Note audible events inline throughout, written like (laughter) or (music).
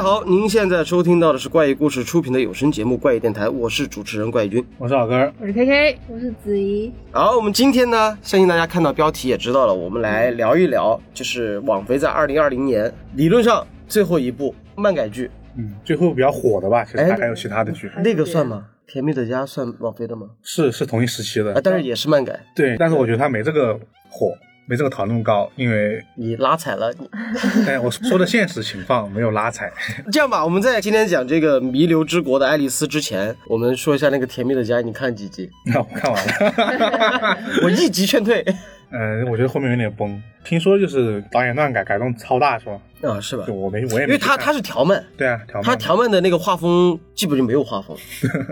家好，您现在收听到的是怪异故事出品的有声节目《怪异电台》，我是主持人怪异君。我是老根儿，我是 K K，我是子怡，好，我们今天呢，相信大家看到标题也知道了，我们来聊一聊，就是网飞在二零二零年理论上最后一部漫改剧，嗯，最后比较火的吧，其实还有其他的剧，那个算吗？《甜蜜的家》算网飞的吗？是是同一时期的。啊，但是也是漫改，对，但是我觉得它没这个火，没这个讨论高，因为你拉踩了。你 (laughs) 哎，我说的现实情况没有拉踩，(laughs) 这样吧，我们在今天讲这个弥留之国的爱丽丝之前，我们说一下那个《甜蜜的家》，你看几集？(laughs) 那我看完了，我一集劝退。嗯，我觉得后面有点崩，听说就是导演乱改，改动超大是吧？啊，是吧就？我没我也没因为他他是条漫，对啊，条漫他条漫的那个画风基本就没有画风。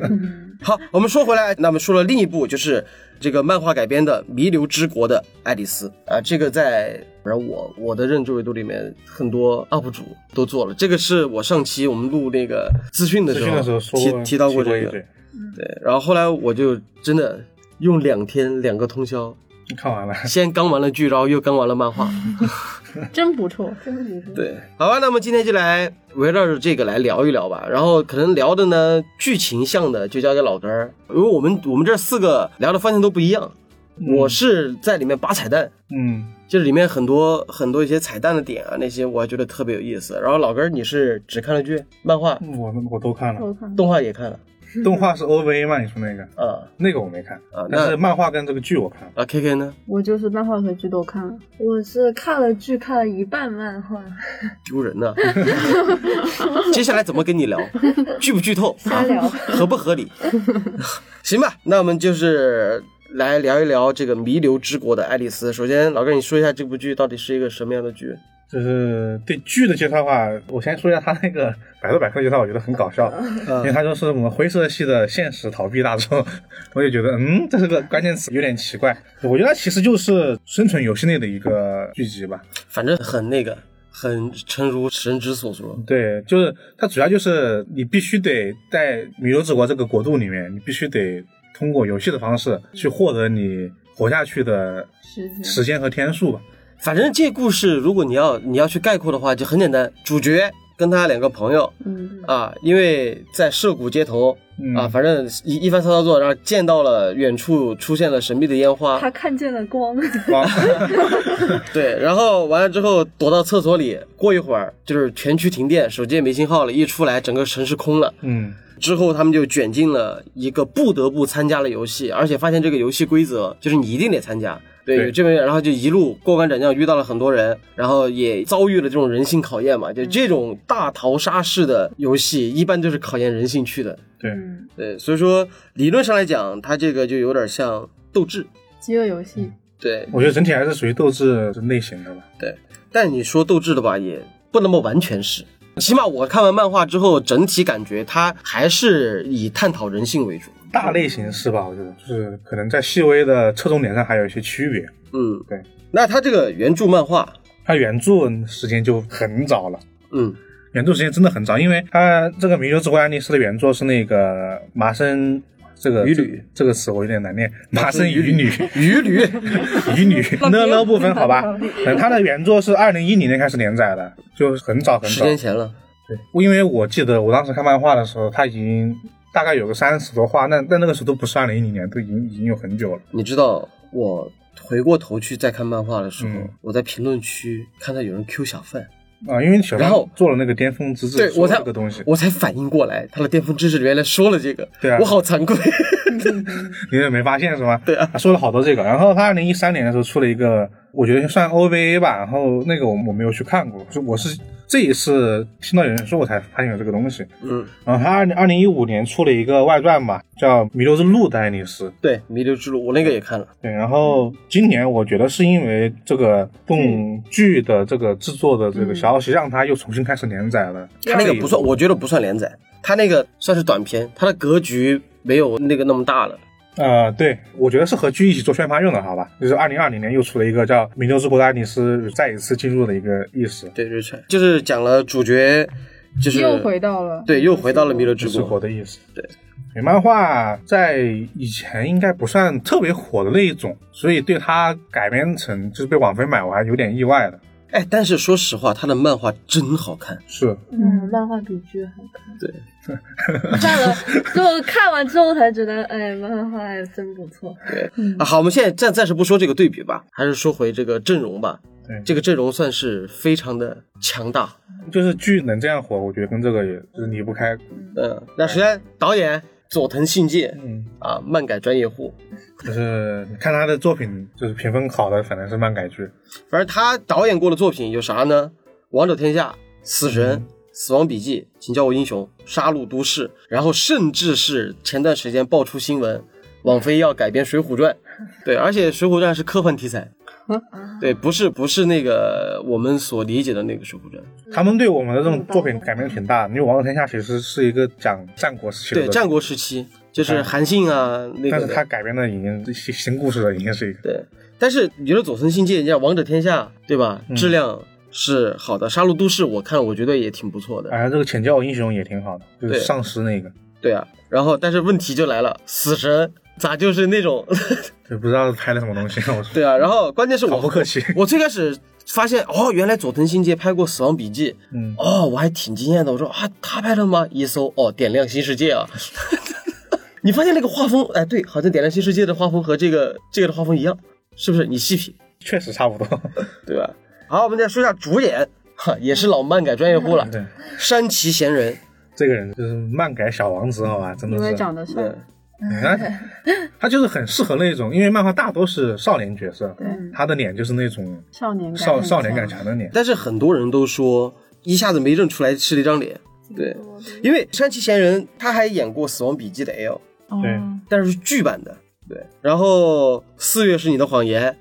(laughs) 好，我们说回来，那么说了另一部就是这个漫画改编的《弥留之国的爱丽丝》啊，这个在反正我我的认知维度里面，很多 UP 主都做了。这个是我上期我们录那个资讯的时候的时候说提提到过这个，对。然后后来我就真的用两天两个通宵，(laughs) 看完了，先刚完了剧，然后又刚完了漫画。(laughs) 真不错。真不错。对，好吧，那么今天就来围绕着这个来聊一聊吧。然后可能聊的呢，剧情向的就交给老根儿，因为我们我们这四个聊的方向都不一样。我是在里面扒彩蛋，嗯，就是里面很多很多一些彩蛋的点啊，那些我还觉得特别有意思。然后老根儿你是只看了剧，漫画、我我都看了，动画也看了动画是 OVA 嘛？你说那个，啊那个我没看啊，那但是漫画跟这个剧我看了。啊？K K 呢？我就是漫画和剧都看了，我是看了剧看了一半漫画，丢人呢。(laughs) 接下来怎么跟你聊？剧不剧透？瞎聊啊合不合理？(laughs) 行吧，那我们就是来聊一聊这个弥留之国的爱丽丝。首先，老哥，你说一下这部剧到底是一个什么样的剧？就是对剧的介绍的话，我先说一下他那个百度百科介绍，我觉得很搞笑，因为他说是我们灰色系的现实逃避大众，(laughs) 我就觉得嗯，这是个关键词，有点奇怪。我觉得它其实就是生存游戏内的一个剧集吧。反正很那个，很诚如神之所说。对，就是它主要就是你必须得在米留之国这个国度里面，你必须得通过游戏的方式去获得你活下去的时间时间和天数吧。反正这故事，如果你要你要去概括的话，就很简单，主角跟他两个朋友嗯，啊，因为在涉谷街头。嗯啊，反正一一番操作，然后见到了远处出现了神秘的烟花，他看见了光，哇 (laughs) 对，然后完了之后躲到厕所里，过一会儿就是全区停电，手机也没信号了，一出来整个城市空了。嗯之后他们就卷进了一个不得不参加的游戏，而且发现这个游戏规则就是你一定得参加。对，对这边，然后就一路过关斩将，遇到了很多人，然后也遭遇了这种人性考验嘛。就这种大逃杀式的游戏，一般都是考验人性去的。对，嗯，对，所以说理论上来讲，它这个就有点像斗智。饥饿游戏，对，我觉得整体还是属于斗志类型的吧。对，但你说斗智的吧，也不那么完全是。起码我看完漫画之后，整体感觉它还是以探讨人性为主。大类型是吧？我觉得就是可能在细微的侧重点上还有一些区别。嗯，对。那它这个原著漫画，它原著时间就很早了，嗯，原著时间真的很早，因为它这个《名流之国爱丽丝》的原作是那个麻生。这个鱼女。这个词我有点难念，麻生鱼女，鱼女，鱼女。呢呢不分好吧，(laughs) 嗯，它的原作是二零一零年开始连载的，就很早很早。十。年前了。对，因为我记得我当时看漫画的时候，它已经大概有个三十多话，那但那个时候都不是二零一零年，都已经已经有很久了。你知道我回过头去再看漫画的时候，嗯我在评论区看到有人 Q 小范，啊，因为小然后范做了那个巅峰之志，对我才这个东西，我才反应过来，他的巅峰之志原来说了这个，对啊我好惭愧。(laughs) 你也没发现是吗？对啊他说了好多这个。然后他二零一三年的时候出了一个，我觉得算 OVA 吧，然后那个我我没有去看过，就我是这一次听到有人说我才发现有这个东西。嗯，然后他二零二零一五年出了一个外传吧，叫《弥留之路的爱丽丝》。对，弥留之路我那个也看了，对，然后今年我觉得是因为这个动剧的这个制作的这个消息，让他又重新开始连载了。他那个不算，我觉得不算连载，他那个算是短片，他的格局没有那个那么大了。呃，对，我觉得是和剧一起做宣发用的，好吧？就是二零二零年又出了一个叫《弥留之国的爱丽丝》，再一次进入的一个意思。对，Richard 就是讲了主角，就是又回到了对，又回到了弥勒之之国国。的意思。对，美漫画在以前应该不算特别火的那一种，所以对它改编成就是被网飞买，我还有点意外的。哎，但是说实话，他的漫画真好看。是，嗯，漫画比剧好看。对，(laughs) 看了就看完之后才觉得，哎，漫画还真不错。对啊，好，我们现在暂暂时不说这个对比吧，还是说回这个阵容吧。对这个阵容算是非常的强大。就是剧能这样火，我觉得跟这个也就是离不开。嗯，那首先导演佐藤信介嗯，啊，漫改专业户，就是你看他的作品，就是评分好的，反正是漫改剧。反正他导演过的作品有啥呢？《王者天下》《死神》嗯死亡笔记》《请叫我英雄》《杀戮都市》，然后甚至是前段时间爆出新闻，网飞要改编《水浒传》，对，而且《水浒传》是科幻题材，对，不是不是那个我们所理解的那个《水浒传》，他们对我们的这种作品改编挺大，因为《王者天下》其实是一个讲战国时期的，对，战国时期就是韩信啊那个，但是他改编的已经新新故事了，已经是一个。对，但是你觉得佐藤信介，你像《王者天下》，对吧？嗯。质量是好的，《杀戮都市》我看我觉得也挺不错的，哎，这个请教英雄也挺好的，就对。是丧尸那个，对啊。然后，但是问题就来了，死神咋就是那种？(laughs) 就不知道拍了什么东西。我说，对啊。然后关键是我不客气。我最开始发现哦，原来佐藤新介拍过《死亡笔记》，嗯，哦，我还挺惊艳的。我说啊，他拍的吗？一搜哦，点亮新世界啊。(laughs) 你发现那个画风，哎，对，好像点亮新世界的画风和这个这个的画风一样，是不是？你细品。确实差不多。对吧？好，我们再说一下主演，哈，也是老漫改专业户了，对，山崎贤人。这个人就是漫改小王子，好吧，真的因为是。长得帅他就是很适合那种，因为漫画大多是少年角色，对。他的脸就是那种少年感少少年感强的脸。但是很多人都说一下子没认出来是那张脸，对，因为山崎贤人他还演过《死亡笔记》的 L，对哦。但是是剧版的，对。然后四月是你的谎言，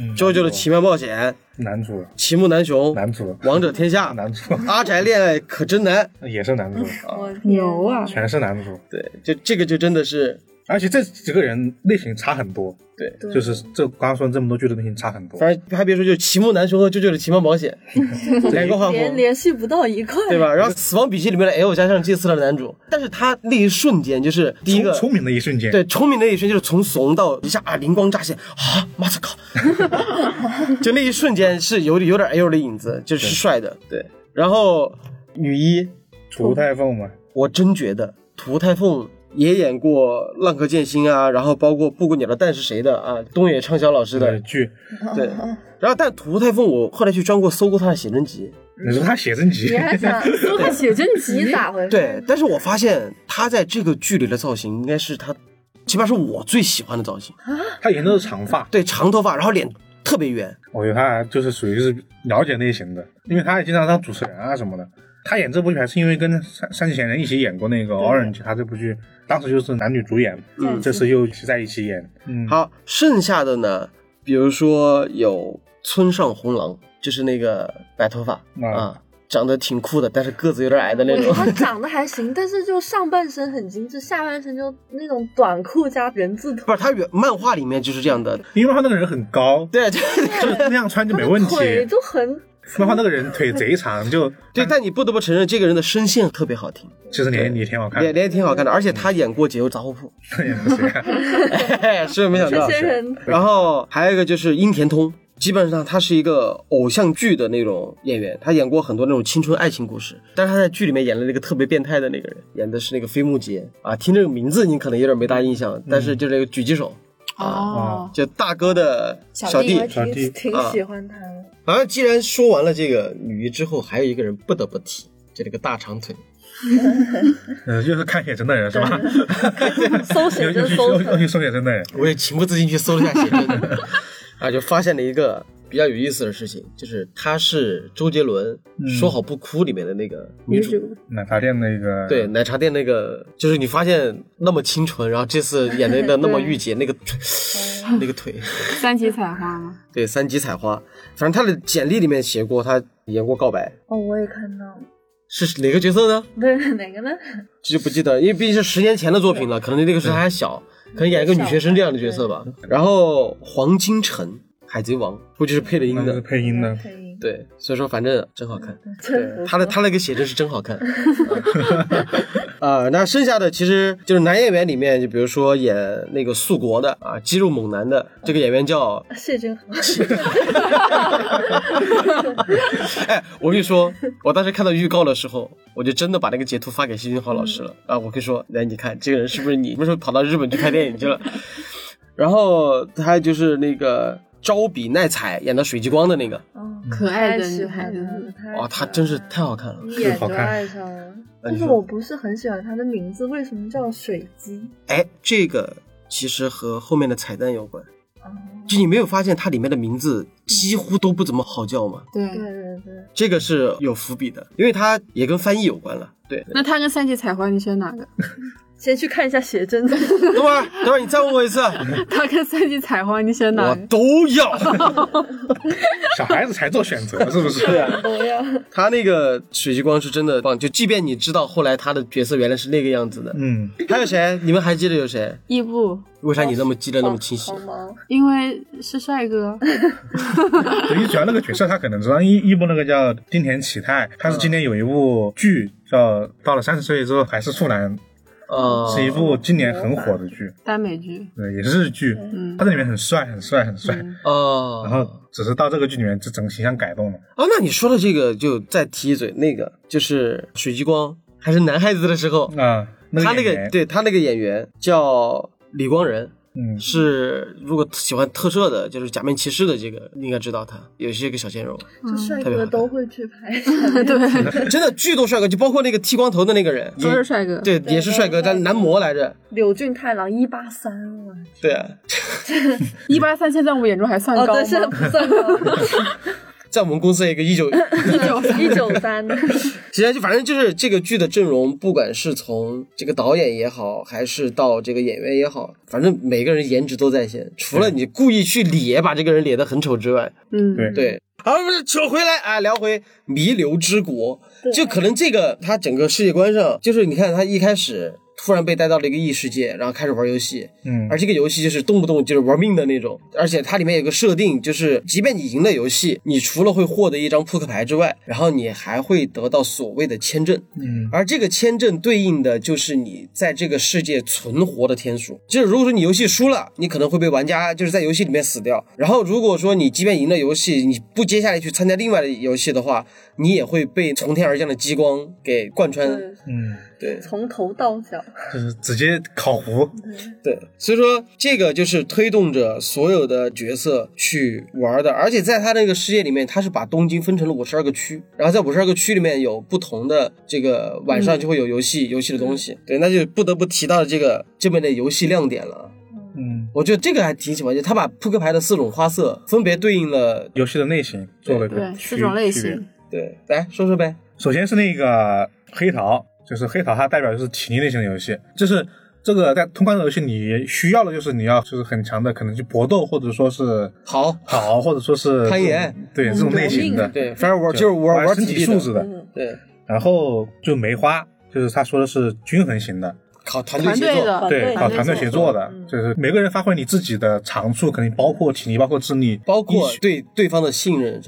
嗯，JoJo 的奇妙冒险，男主，齐木楠雄，男主，王者天下，男主。阿宅恋爱可真难，也是男主，我牛啊！全是男主。对，就这个就真的是，而且这几个人类型差很多，对。对就是这刚刚说这么多剧的类型差很多。反正还别说，就是齐木楠雄和 JoJo 的奇妙冒险 (laughs) 两个画联风，联系不到一块，对吧？然后《死亡笔记》里面的 L 加上这次的男主，但是他那一瞬间就是第一个聪聪明的一瞬间，对聪明的一瞬间，就是从怂到一下啊灵光乍现啊，妈操靠！就那一瞬间是有有点 L 的影子，就是帅的，对。然后女一，涂太凤嘛，我真觉得涂太凤也演过《浪客剑心》啊，然后包括《布谷鸟的蛋是谁的》啊，东野畅销老师的，剧，对。然后但涂太凤，我后来去专柜搜过他的写真集，你说他写真集你，还想搜他写真集咋回事？对，但是我发现他在这个剧里的造型应该是他，起码是我最喜欢的造型。他以前都是长发，对，长头发，然后脸特别圆。我觉得他就是属于是了解类型的，因为他也经常当主持人啊什么的。他演这部剧还是因为跟山山崎贤人一起演过那个《Orange》，他这部剧当时就是男女主演，嗯这次又在一起演，嗯，好，剩下的呢，比如说有村上红狼，就是那个白头发啊啊，长得挺酷的，但是个子有点矮的那种。(laughs) 他长得还行，但是就上半身很精致，下半身就那种短裤加人字拖不，是，他原漫画里面就是这样的。因为他那个人很高，对，对 (laughs) 就是那样穿就没问题。(laughs) 腿就很 (laughs) 漫画那个人腿贼长，就对，但你不得不承认，这个人的声线特别好听，其实脸也挺好看脸，脸挺好看的，而且他演过《解忧杂货铺。(laughs) 也不行。(laughs)》是不是没想到？然后还有一个就是樱田通，基本上他是一个偶像剧的那种演员，他演过很多那种青春爱情故事，但是他在剧里面演了那个特别变态的那个人，演的是那个飞木杰啊，听这个名字你可能有点没大印象，但是就是那个狙击手，哦，就大哥的小弟。我。小弟。挺挺喜欢他像既然说完了这个女一之后，还有一个人不得不提，就那个大长腿，(laughs) 呃，又是看写真的人是吧？又 (laughs) 搜写又去真搜成，又又去搜写真的人，我也情不自禁去搜了一下写真，(laughs) 啊，就发现了一个比较有意思的事情，就是她是周杰伦《说好不哭》里面的那个女主，奶茶店那个对，奶茶店那个，就是你发现那么清纯，然后这次演的那 (laughs) 那么御姐，那个那个腿，(laughs) 三级彩花吗？(laughs) 对，三级采花，反正她的简历里面写过，她演过告白，哦，我也看到了。是哪个角色呢？对，哪个呢？这就不记得，因为毕竟是十年前的作品了，可能那个时候还小，可能演一个女学生这样的角色吧。然后黄金城海贼王，估计是配了音的。配音的。配音，对，所以说反正真好看。对他的他那个写真是真好看。(laughs) 啊、那剩下的其实就是男演员里面，就比如说演那个素国的啊，肌肉猛男的这个演员叫，谢君豪，(laughs) 哎，我跟你说，我当时看到预告的时候，我就真的把那个截图发给谢君豪老师了啊，我跟你说，来你看这个人是不是你？什么时候跑到日本去拍电影去了？(laughs) 然后他就是那个招比奈彩演的水激光的那个，嗯，可爱的女孩子哇，他可真是太好看了。一眼就好看爱上了。但是我不是很喜欢她的名字，为什么叫水姬？哎，这个其实和后面的彩蛋有关。哦，就你没有发现它里面的名字几乎都不怎么好叫吗？对对。对对，这个是有伏笔的，因为它也跟翻译有关了。对，那他跟三级彩花，你选哪个？(laughs) 先去看一下写真。等会儿，等会儿你再问我一次，(laughs) 他跟三级采花，你选哪我？都要。(laughs) 小孩子才做选择，是不是？对啊，都要。他那个水极光是真的棒，就即便你知道后来他的角色原来是那个样子的。嗯，还有谁？你们还记得有谁？伊布，为啥你那么记得那么清晰？因为是帅哥。(laughs) 你主要那个角色他可能知道，伊伊布那个叫丁田启泰，他是今年有一部剧叫《到了三十岁之后还是处男》，啊，是一部今年很火的剧，耽美剧，对，也是日剧。嗯他在里面很帅，很帅，很帅。嗯啊，然后只是到这个剧里面，这整个形象改动了。哦，那你说的这个就再提一嘴，那个就是水激光还是男孩子的时候，啊，那他那个对他那个演员叫李光仁，嗯，是如果喜欢特摄的，就是假面骑士的这个，你应该知道他，也是一个小鲜肉，这帅哥都会去拍。(laughs) 对，真的巨多帅哥，就包括那个剃光头的那个人，都是帅哥。对，也是帅哥，但男模来着，柳俊太郎一八三了。对啊，(laughs) 一八三现在我们眼中还算哦，高吗？不算高，(laughs) 在我们公司一个一九，(laughs) 一九三。一九三。的。其实就反正就是这个剧的阵容，不管是从这个导演也好，还是到这个演员也好，反正每个人颜值都在线，除了你故意去咧把这个人咧得很丑之外，嗯，对对。好，不是扯回来啊，聊回弥留之国，就可能这个他整个世界观上，就是你看他一开始突然被带到了一个异世界，然后开始玩游戏，嗯而这个游戏就是动不动就是玩命的那种，而且它里面有个设定，就是即便你赢了游戏，你除了会获得一张扑克牌之外，然后你还会得到所谓的签证，嗯而这个签证对应的就是你在这个世界存活的天数。就是如果说你游戏输了，你可能会被玩家就是在游戏里面死掉。然后如果说你即便赢了游戏，你不接下来去参加另外的游戏的话，你也会被从天而降的激光给贯穿。嗯，对从头到脚。就是直接烤糊。对，所以说这个就是推动着所有的角色去玩的，而且在他那个世界里面，他是把东京分成了五十二个区，然后在五十二个区里面有不同的这个晚上就会有游戏、游戏的东西。对，那就不得不提到这个这边的游戏亮点了。嗯，我觉得这个还挺喜欢，就他把扑克牌的四种花色分别对应了。游戏的类型做了个对，区四种类型。对，来说说呗。首先是那个黑桃，就是黑桃，它代表就是体力类型的游戏，就是这个在通关的游戏你需要的就是你要就是很强的，可能去搏斗，或者说是好，好，或者说是攀岩，对这种类型的，对，，firework 就是玩玩身体力的。体素质的。嗯，对，然后就梅花，就是他说的是均衡型的，考团队协作。的，对，对靠团队协作的，就是每个人发挥你自己的长处，肯定包括体力，包括智力，包括对对方的信任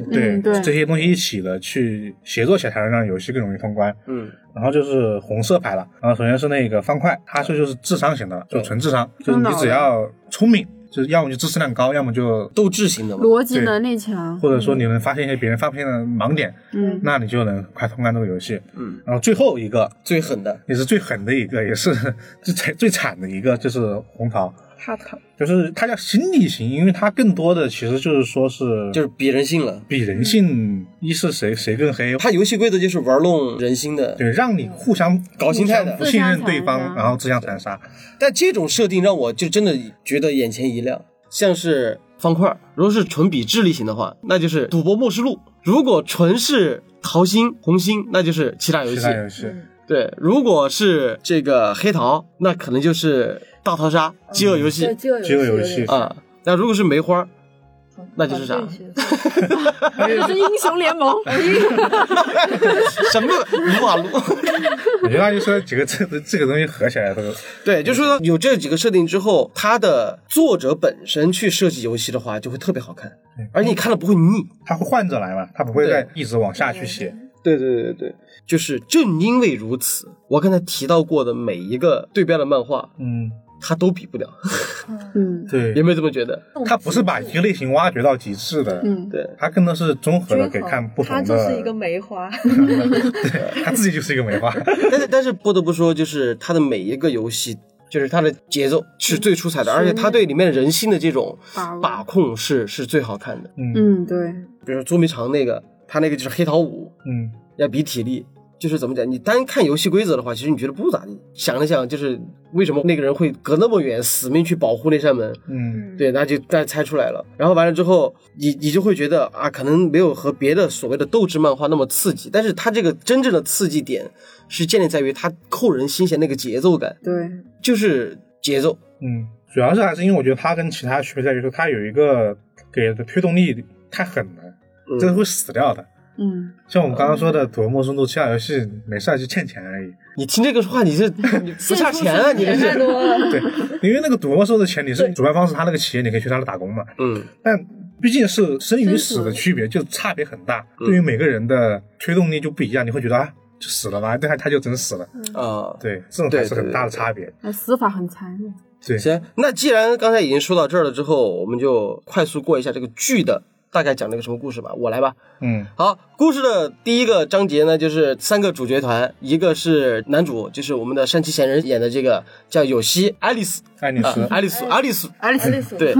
对这些东西一起的去协作起来，才能让游戏更容易通关。嗯，然后就是红色牌了，然后首先是那个方块，它是就是智商型的，就纯智商，就是你只要聪明，就是要么就知识量高，要么就斗志型的嘛。逻辑能力强。或者说你能发现一些别人发不现的盲点，嗯，那你就能快通关这个游戏。嗯，然后最后一个最狠的，也是最狠的一个，也是 (laughs) 最惨最惨的一个，就是红桃，哈塔就是它叫心理型，因为它更多的其实就是说是就是比人性了。比人性，一是谁谁更黑，它游戏规则就是玩弄人心的，对，让你互相搞心态的。不信任对方，然后自相残杀。但这种设定让我就真的觉得眼前一亮，像是方块，如果是纯比智力型的话，那就是赌博默示录；如果纯是桃心、红心，那就是其他游戏。其他。游戏，对，如果是这个黑桃，那可能就是大逃杀、饥饿游戏。对饥饿游戏。啊。那如果是梅花，那就是啥？那 (laughs) 是英雄联盟。(laughs) 什么？撸啊撸？我觉得就说几个这这个东西合起来都。对，就是说有这几个设定之后，它的作者本身去设计游戏的话，就会特别好看，而且你看了不会腻。他会换着来嘛，他不会再一直往下去写。对对对对，就是正因为如此，我刚才提到过的每一个对标的漫画，嗯，它都比不了。嗯，对，有没有这么觉得？他不是把一个类型挖掘到极致的，嗯，对，他更多是综合的给看不同的。他就是一个梅花，(laughs) 对，他自己就是一个梅花。(laughs) 但是但是不得不说，就是他的每一个游戏，就是他的节奏是最出彩的，而且他对里面人性的这种把控是是最好看的。嗯嗯，对，比如说捉迷藏那个，他那个就是黑桃五，嗯，要比体力。就是怎么讲？你单看游戏规则的话，其实你觉得不咋地。想了想，就是为什么那个人会隔那么远，死命去保护那扇门？嗯，对，那就大家猜出来了。然后完了之后，你你就会觉得啊，可能没有和别的所谓的斗志漫画那么刺激，但是它这个真正的刺激点是建立在于它扣人心弦那个节奏感，对，就是节奏。嗯，主要是还是因为我觉得它跟其他区别在于说，它有一个给的推动力太狠了，嗯这是会死掉的。嗯，像我们刚刚说的《土陌生度》其他游戏没事就欠钱而已。你听这个话，你是 (laughs) 你不差钱啊？你这是？对，因为那个赌博收的钱，你是主办方是他那个企业，你可以去他那打工嘛。嗯，但毕竟是生与死的区别，就差别很大。对于每个人的推动力就不一样，你会觉得啊，就死了吧？对，他他就真死了。啊，对，这种还是很大的差别。那死法很残忍。对，行，那既然刚才已经说到这儿了之后，我们就快速过一下这个剧的大概讲了个什么故事吧。我来吧。嗯。好，故事的第一个章节呢，就是三个主角团，一个是男主，就是我们的山崎贤人演的这个叫有希爱丽丝，啊爱丽丝，爱丽丝，爱丽丝，爱丽丝，对，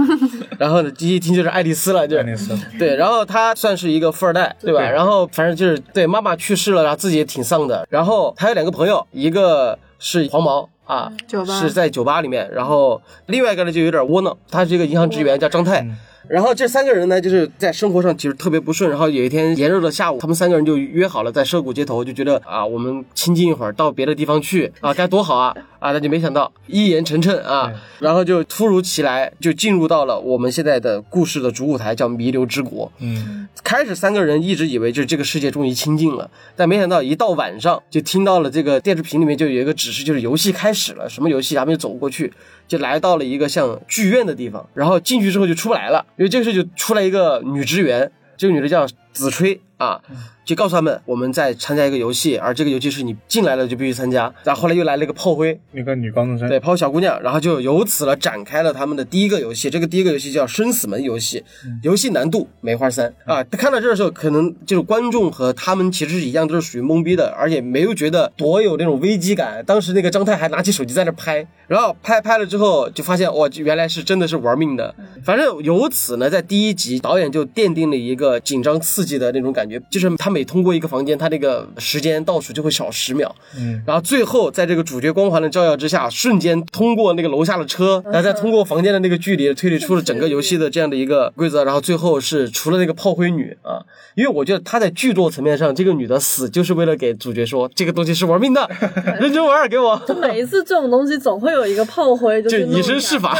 然后呢，第一听就是爱丽丝了，就爱丽丝，对，然后他算是一个富二代，对。吧？对然后反正就是对妈妈去世了，然后自己也挺丧的。然后他有两个朋友，一个是黄毛啊，酒吧。是在酒吧里面，然后另外一个呢就有点窝囊，他是一个银行职员，叫张泰。然后这三个人呢，就是在生活上其实特别不顺。然后有一天炎热的下午，他们三个人就约好了在涉谷街头，就觉得啊，我们清静一会儿，到别的地方去啊，该多好啊啊！那就没想到一言成谶啊，然后就突如其来就进入到了我们现在的故事的主舞台，叫弥留之国。嗯，开始三个人一直以为就是这个世界终于清静了，但没想到一到晚上就听到了这个电视屏里面就有一个指示，就是游戏开始了。什么游戏？他们就走过去，就来到了一个像剧院的地方，然后进去之后就出不来了，因为这个时候就出来一个女职员，这个女的叫子吹啊，就告诉他们我们在参加一个游戏，而这个游戏是你进来了就必须参加。然后后来又来了一个炮灰，那个女高中生，对，炮灰小姑娘，然后就由此了展开了他们的第一个游戏。这个第一个游戏叫生死门游戏，游戏难度梅花三啊。看到这的时候，可能就是观众和他们其实是一样，都是属于懵逼的，而且没有觉得多有那种危机感。当时那个张泰还拿起手机在那拍，然后拍拍了之后就发现哇，原来是真的是玩命的。反正由此呢，在第一集导演就奠定了一个紧张刺激的那种感觉，就是他每通过一个房间，他那个时间倒数就会少十秒。嗯，然后最后在这个主角光环的照耀之下，瞬间通过那个楼下的车，然后再通过房间的那个距离推理出了整个游戏的这样的一个规则。然后最后是除了那个炮灰女啊，因为我觉得她在剧作层面上，这个女的死就是为了给主角说这个东西是玩命的，(laughs) 认真玩，给我。就每一次这种东西总会有一个炮灰，就以身试法。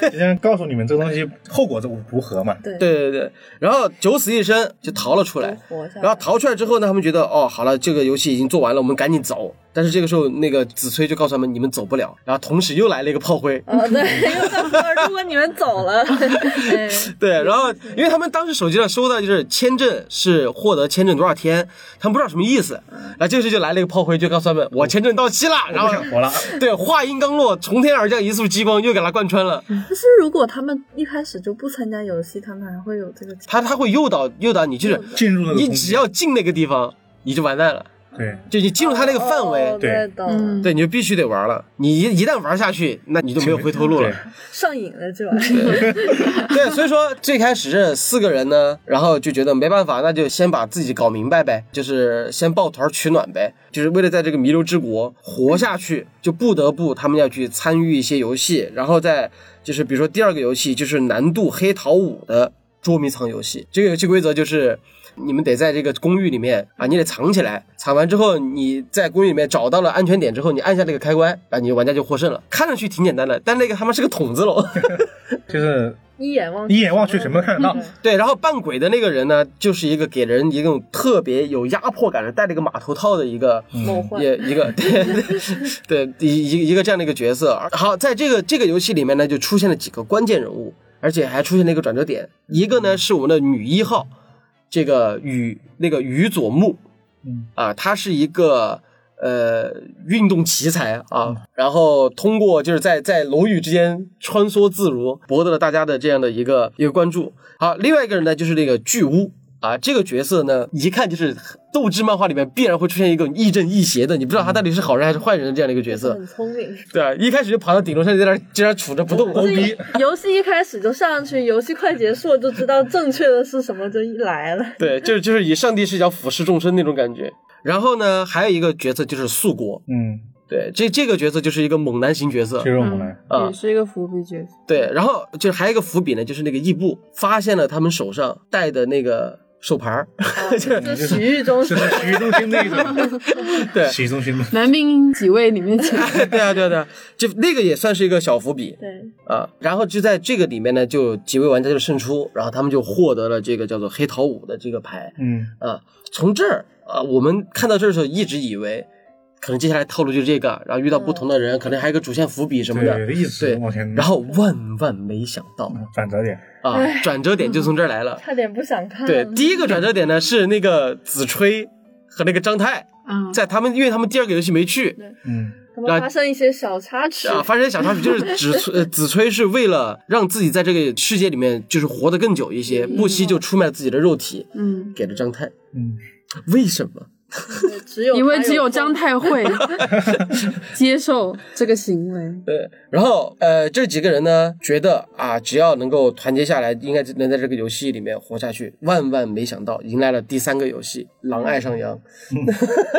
对就像告诉你们这个东西后果如何嘛。对对对对，然后九死一生就逃了出来然后逃出来之后呢，他们觉得哦，好了，这个游戏已经做完了，我们赶紧走。但是这个时候，那个子崔就告诉他们，你们走不了。然后同时又来了一个炮灰，啊，对，又在说如果你们走了，(laughs) 哎对，然后因为他们当时手机上收的就是签证是获得签证多少天，他们不知道什么意思。然后这个时候就来了一个炮灰，就告诉他们我签证到期了。然后不想活了，对，话音刚落，从天而降一束激光，又给他贯穿了。可是如果他们一开始就不参加游戏，他们还会有这个他他会诱导诱导你，就是进入你只要进那个地方，你就完蛋了。对，就你进入他那个范围，哦对嗯，对，你就必须得玩了。你一一旦玩下去，那你就没有回头路了。上瘾了这玩意儿。(laughs) 对，所以说最开始这四个人呢，然后就觉得没办法，那就先把自己搞明白呗，就是先抱团取暖呗，就是为了在这个弥留之国活下去，就不得不他们要去参与一些游戏，然后再就是比如说第二个游戏就是难度黑桃五的捉迷藏游戏，这个游戏规则就是。你们得在这个公寓里面啊，你得藏起来。藏完之后，你在公寓里面找到了安全点之后，你按下这个开关，啊，你玩家就获胜了。看上去挺简单的，但那个他妈是个筒子楼。(laughs) 就是一眼望一眼望去什么都看得到。对，然后扮鬼的那个人呢，就是一个给人一种特别有压迫感的，戴了一个马头套的一个，梦幻也一个 (laughs) 对对对一一一个这样的一个角色。好，在这个这个游戏里面呢，就出现了几个关键人物，而且还出现了一个转折点。一个呢是我们的女一号，这个宇那个宇佐木，嗯啊，他是一个。呃，运动奇才啊，然后通过就是在在楼宇之间穿梭自如，博得了大家的这样的一个一个关注。好，另外一个人呢，就是那个巨巫啊，这个角色呢，一看就是斗志漫画里面必然会出现一个亦正亦邪的，你不知道他到底是好人还是坏人的这样的一个角色。很聪明。对啊，一开始就跑到顶楼上，在那儿在那杵着不动，牛逼！游戏一开始就上去，游戏快结束了就知道正确的是什么，就一来了。对，就是就是以上帝视角俯视众生那种感觉。然后呢，还有一个角色就是素国，嗯，对，这这个角色就是一个猛男型角色肌肉猛男。啊也，是一个伏笔角色。对，然后就是还有一个伏笔呢，就是那个异步发现了他们手上戴的那个手牌儿，(laughs) 就洗浴中就心是洗浴中心那个，(laughs) 对洗浴中心的。男兵几位里面请，(laughs) 对啊，对啊，对啊，就那个也算是一个小伏笔对，啊。然后就在这个里面呢，就几位玩家就胜出，然后他们就获得了这个叫做黑桃五的这个牌嗯，啊。从这儿啊，我们看到这儿的时候，一直以为可能接下来套路就是这个，然后遇到不同的人，可能还有个主线伏笔什么的，对，一直对往前。然后万万没想到转折点，啊，转折点就从这儿来了。(laughs) 差点不想看。对，第一个转折点呢是那个子吹和那个张太，嗯，在他们因为他们第二个游戏没去嗯，他们发生一些小插曲，啊，发生小插曲，就是子子吹是为了让自己在这个世界里面就是活得更久一些，不惜就出卖自己的肉体嗯，给了张太。嗯，为什么？对只有 (laughs) 因为只有张太会 (laughs) 接受这个行为。对，然后呃，这几个人呢觉得啊，只要能够团结下来，应该能在这个游戏里面活下去。万万没想到，迎来了第三个游戏《狼爱上羊》。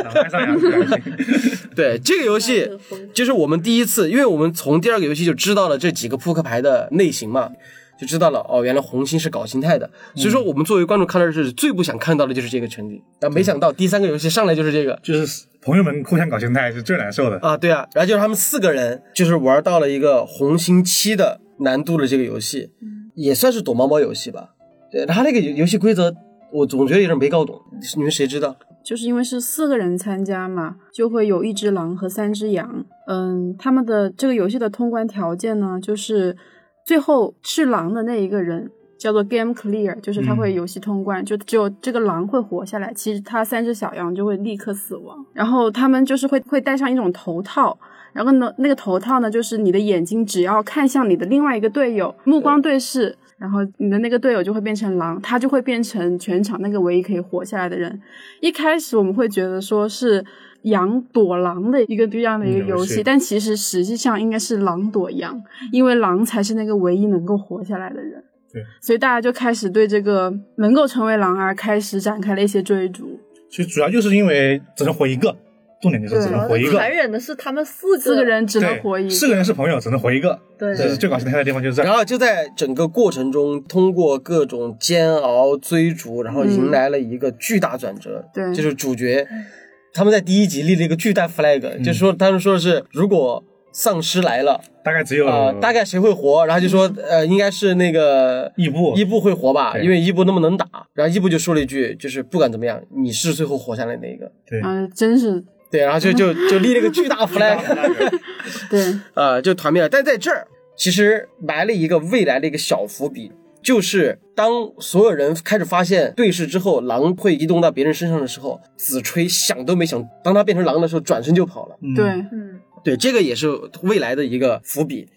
狼爱上扬是开心。(laughs) 对这个游戏，就是我们第一次，因为我们从第二个游戏就知道了这几个扑克牌的类型嘛，就知道了哦，原来红星是搞心态的。所以说，我们作为观众看到是最不想看到的就是这个成绩，但没想到第三个游戏上来就是这个。就是朋友们互相搞心态是最难受的。啊，对啊，然后就是他们四个人就是玩到了一个红心七的难度的这个游戏，也算是躲猫猫游戏吧。对，他那个游游戏规则我总觉得有点没搞懂，你们谁知道？就是因为是四个人参加嘛，就会有一只狼和三只羊。嗯，他们的这个游戏的通关条件呢，就是最后是狼的那一个人叫做 Game Clear，就是他会游戏通关，就只有这个狼会活下来，其实他三只小羊就会立刻死亡。然后他们就是会会戴上一种头套。然后呢，那个头套呢，就是你的眼睛只要看向你的另外一个队友，目光对视，然后你的那个队友就会变成狼，他就会变成全场那个唯一可以活下来的人。一开始我们会觉得说是羊躲狼的一个这样的一个游戏，嗯游戏但其实实际上应该是狼躲羊，因为狼才是那个唯一能够活下来的人。对，所以大家就开始对这个能够成为狼而开始展开了一些追逐。其实主要就是因为只能活一个，重点就是只能活一个。残忍的是他们四个四个人只能活一，四个人是朋友，只能活一个。对这是最搞心态的地方，就是这。然后就在整个过程中，通过各种煎熬、追逐，然后迎来了一个巨大转折。对就是主角他们在第一集立了一个巨大 flag，、就是说他们说的是如果丧尸来了大概只有啊、大概谁会活？然后就说呃，应该是那个伊布伊布会活吧，因为伊布那么能打。然后伊布就说了一句，就是不管怎么样，你是最后活下来那一个。对啊，真是对，然后就就就立了个 (laughs) 巨大 flag。对，啊，(laughs) 就团灭了。但在这儿其实埋了一个未来的一个小伏笔，就是当所有人开始发现对视之后，狼会移动到别人身上的时候，子吹想都没想，当他变成狼的时候，转身就跑了。嗯对，嗯，对，这个也是未来的一个伏笔。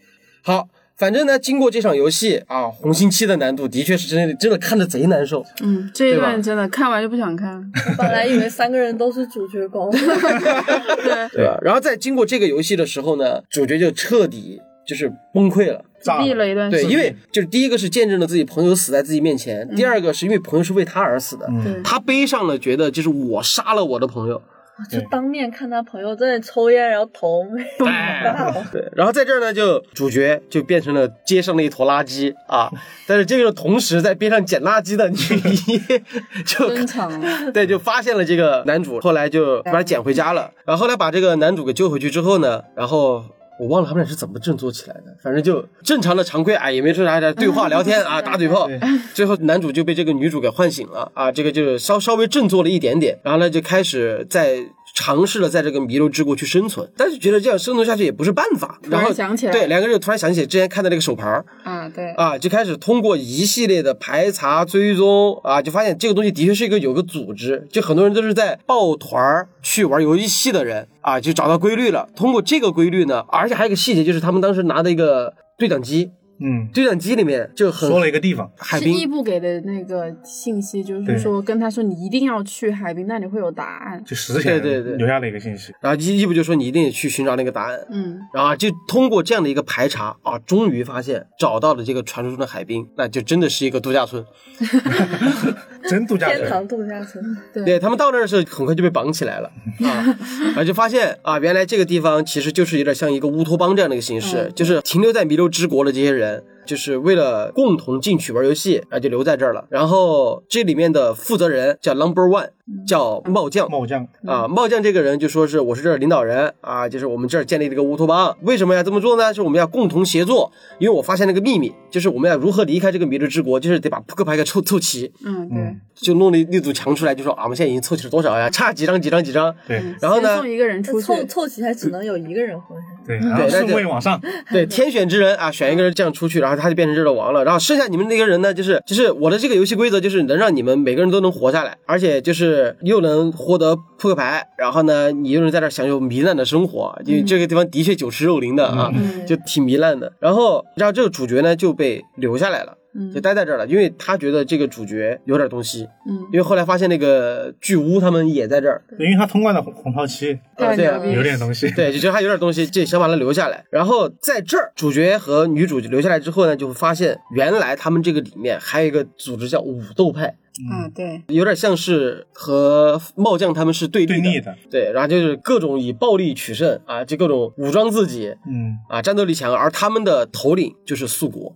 好。反正呢，经过这场游戏啊，红心七的难度的确是真的，真的看着贼难受。嗯，这一段真的看完就不想看。我 (laughs) 本来以为三个人都是主角公，(laughs) 对，对吧？然后在经过这个游戏的时候呢，主角就彻底就是崩溃了。炸立了一段对，时间因为就是第一个是见证了自己朋友死在自己面前，第二个是因为朋友是为他而死的，嗯他背上了觉得就是我杀了我的朋友。就当面看他朋友在那抽烟，然后头没大了，对，然后在这儿呢，就主角就变成了街上的一坨垃圾啊，但是这个同时在边上捡垃圾的女一 (laughs) 就登场了。(laughs) 对，就发现了这个男主，后来就把他捡回家了。然后后来把这个男主给救回去之后呢，然后我忘了他们俩是怎么振作起来的，反正就正常的常规啊，也没说啥啥对话聊天啊，(laughs) 打嘴炮。(laughs) 最后男主就被这个女主给唤醒了啊，这个就是稍稍微振作了一点点，然后呢就开始在。尝试了在这个弥留之国去生存，但是觉得这样生存下去也不是办法。然后想起来，对两个人就突然想起之前看的那个手牌啊，对啊，就开始通过一系列的排查追踪啊，就发现这个东西的确是一个有个组织，就很多人都是在抱团去玩游戏的人啊，就找到规律了。通过这个规律呢，而且还有一个细节，就是他们当时拿的一个对讲机。嗯，对讲机里面就很说了一个地方，海滨。是伊布给的那个信息，就是说跟他说你一定要去海滨，那里会有答案。就实现对对对留下了一个信息。然后伊伊布就说你一定得去寻找那个答案。嗯，然后就通过这样的一个排查啊，终于发现找到了这个传说中的海滨，那就真的是一个度假村。(laughs) 真度假村，天堂度假村。对他们到那儿是很快就被绑起来了 (laughs) 啊，然后就发现啊，原来这个地方其实就是有点像一个乌托邦这样的一个形式，就是停留在弥留之国的这些人。就是为了共同进去玩游戏，啊，就留在这儿了。然后这里面的负责人叫 Number One，叫帽将。帽将啊，帽将这个人就说是我是这儿领导人啊，就是我们这儿建立了一个乌托邦。为什么要这么做呢？是我们要共同协作，因为我发现了个秘密，就是我们要如何离开这个弥留之国，就是得把扑克牌给凑凑齐。嗯，对。就弄了一组墙出来，就说啊，我们现在已经凑齐了多少呀？差几张几张几张。对。然后呢？送一个人出去。凑凑齐还只能有一个人活下对。对，顺位往上。对，(laughs) 天选之人啊，选一个人这样出去，然后他就变成这儿的王了。然后剩下你们那个人呢，就是就是我的这个游戏规则就是能让你们每个人都能活下来，而且就是又能获得扑克牌，然后呢，你又能在这享受糜烂的生活，因为这个地方的确酒池肉林的啊，就挺糜烂的。然后，然后这个主角呢就被留下来了。就待在这儿了，因为他觉得这个主角有点东西。嗯，因为后来发现那个巨巫他们也在这儿，因为他通关了红桃七，对，有点东西。对，就觉得他有点东西，就想把他留下来。然后在这儿，主角和女主留下来之后呢，就会发现原来他们这个里面还有一个组织叫武斗派。啊，对，有点像是和帽将他们是对立的，对，然后就是各种以暴力取胜啊，就各种武装自己，嗯，啊，战斗力强，而他们的头领就是素国。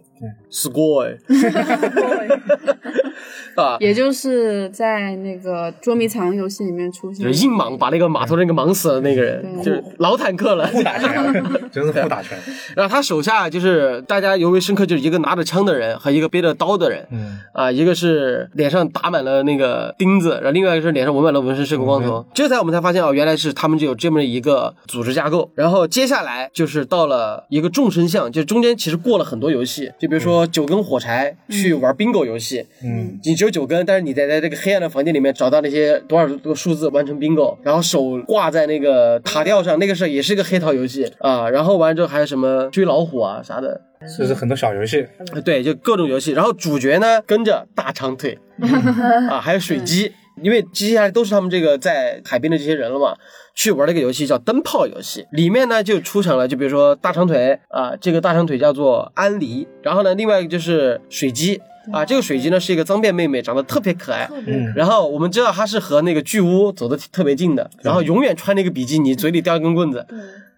Score，(laughs) (laughs) (laughs) 啊，也就是在那个捉迷藏游戏里面出现，硬莽把那个码头那个莽死的那个人，就是老坦克了，不打拳，真是不打拳。然后他手下就是大家尤为深刻，就是一个拿着枪的人和一个背着刀的人，嗯，啊，一个是脸上打满了那个钉子，然后另外一个是脸上纹满了纹身，是个光头。这才我们才发现哦，原来是他们就有这么一个组织架构。然后接下来就是到了一个众生相，就中间其实过了很多游戏，就比如说九根火柴去玩 bingo 游戏，嗯，你只有九根，但是你在在这个黑暗的房间里面找到那些多少个数字完成 bingo，然后手挂在那个塔吊上，那个是也是个黑桃游戏啊。然后完之后还有什么追老虎啊啥的，就是很多小游戏，对，就各种游戏。然后主角呢跟着大长腿 (laughs) 啊，还有水鸡，因为接下来都是他们这个在海边的这些人了嘛。去玩了一个游戏叫灯泡游戏，里面呢就出场了，就比如说大长腿啊，这个大长腿叫做安离，然后呢另外一个就是水鸡啊，这个水晶呢是一个脏辫妹妹，长得特别可爱，嗯，然后我们知道她是和那个巨巫走的特别近的，然后永远穿那个比基尼，嘴里叼一根棍子，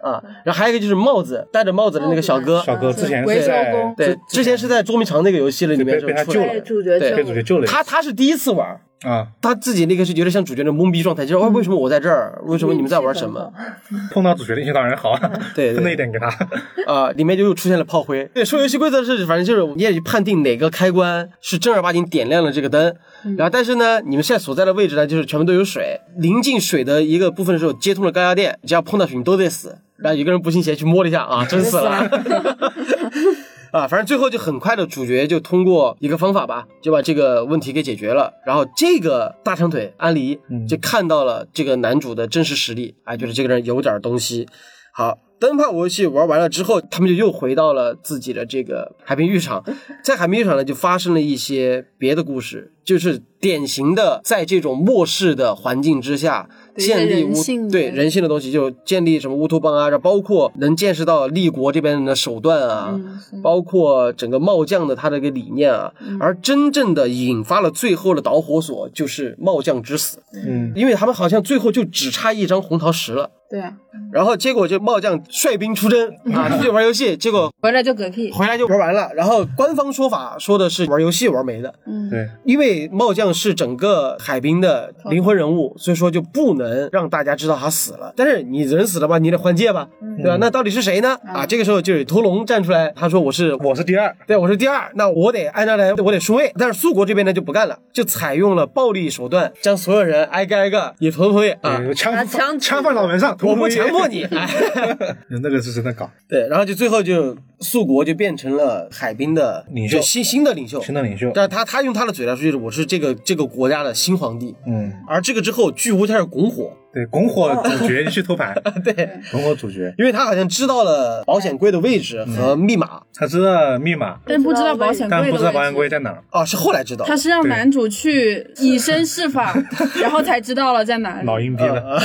啊，然后还有一个就是帽子戴着帽子的那个小哥，小哥之前是在对，之前是在捉迷藏那个游戏里面被他救了，对被主角救了，他他是第一次玩。啊，他自己那个是有点像主角的懵逼状态，就是哦为什么我在这儿？为什么你们在玩什么？(laughs) 碰到主角的运气当然好，对，分了一点给他。(laughs) 啊，里面就又出现了炮灰。对，说游戏规则是，反正就是你也去判定哪个开关是正儿八经点亮了这个灯。然后，但是呢，你们现在所在的位置呢，就是全部都有水，临近水的一个部分的时候接通了高压电，只要碰到水，你都得死。然后有个人不信邪去摸了一下，啊，真死了。(laughs) 啊，反正最后就很快的，主角就通过一个方法吧，就把这个问题给解决了。然后这个大长腿安妮就看到了这个男主的真实实力，哎，觉得这个人有点东西。好，灯泡游戏玩完了之后，他们就又回到了自己的这个海滨浴场，在海滨浴场呢，就发生了一些别的故事，就是典型的在这种末世的环境之下。建立乌对人性的东西，就建立什么乌托邦啊，然后包括能见识到立国这边的手段啊，包括整个帽将的他的一个理念啊，而真正的引发了最后的导火索就是帽将之死。嗯，因为他们好像最后就只差一张红桃十了，对啊，然后结果就帽将率兵出征啊，(laughs) 出去玩游戏，结果回来就嗝屁。回来就玩完了。然后官方说法说的是玩游戏玩没的，嗯，对，因为帽将是整个海滨的灵魂人物，所以说就不能让大家知道他死了。但是你人死了吧，你得换届吧，对吧？那到底是谁呢？啊，这个时候就有屠龙站出来，他说我是我是第二，对，我是第二，那我得按照来，我得顺位。但是苏国这边呢就不干了，就采用了暴力手段，将所有人挨个挨个也同同意啊，枪枪枪放脑门上，我不强迫你。哎 (laughs) 那个是真的搞，对，然后就最后就素国就变成了海滨的领袖新新的领袖，新的领袖，但是他他用他的嘴来说，就是我是这个这个国家的新皇帝。嗯，而这个之后，巨无开始拱火，对，拱火主角去偷盘，(laughs) 对，(laughs) 拱火主角，因为他好像知道了保险柜的位置和密码，他知道密码，但不知道保险柜但不知道保险。柜在哪儿。哦，是后来知道他。是让男主去以身试法，然后才知道了在哪里。老阴逼了，啊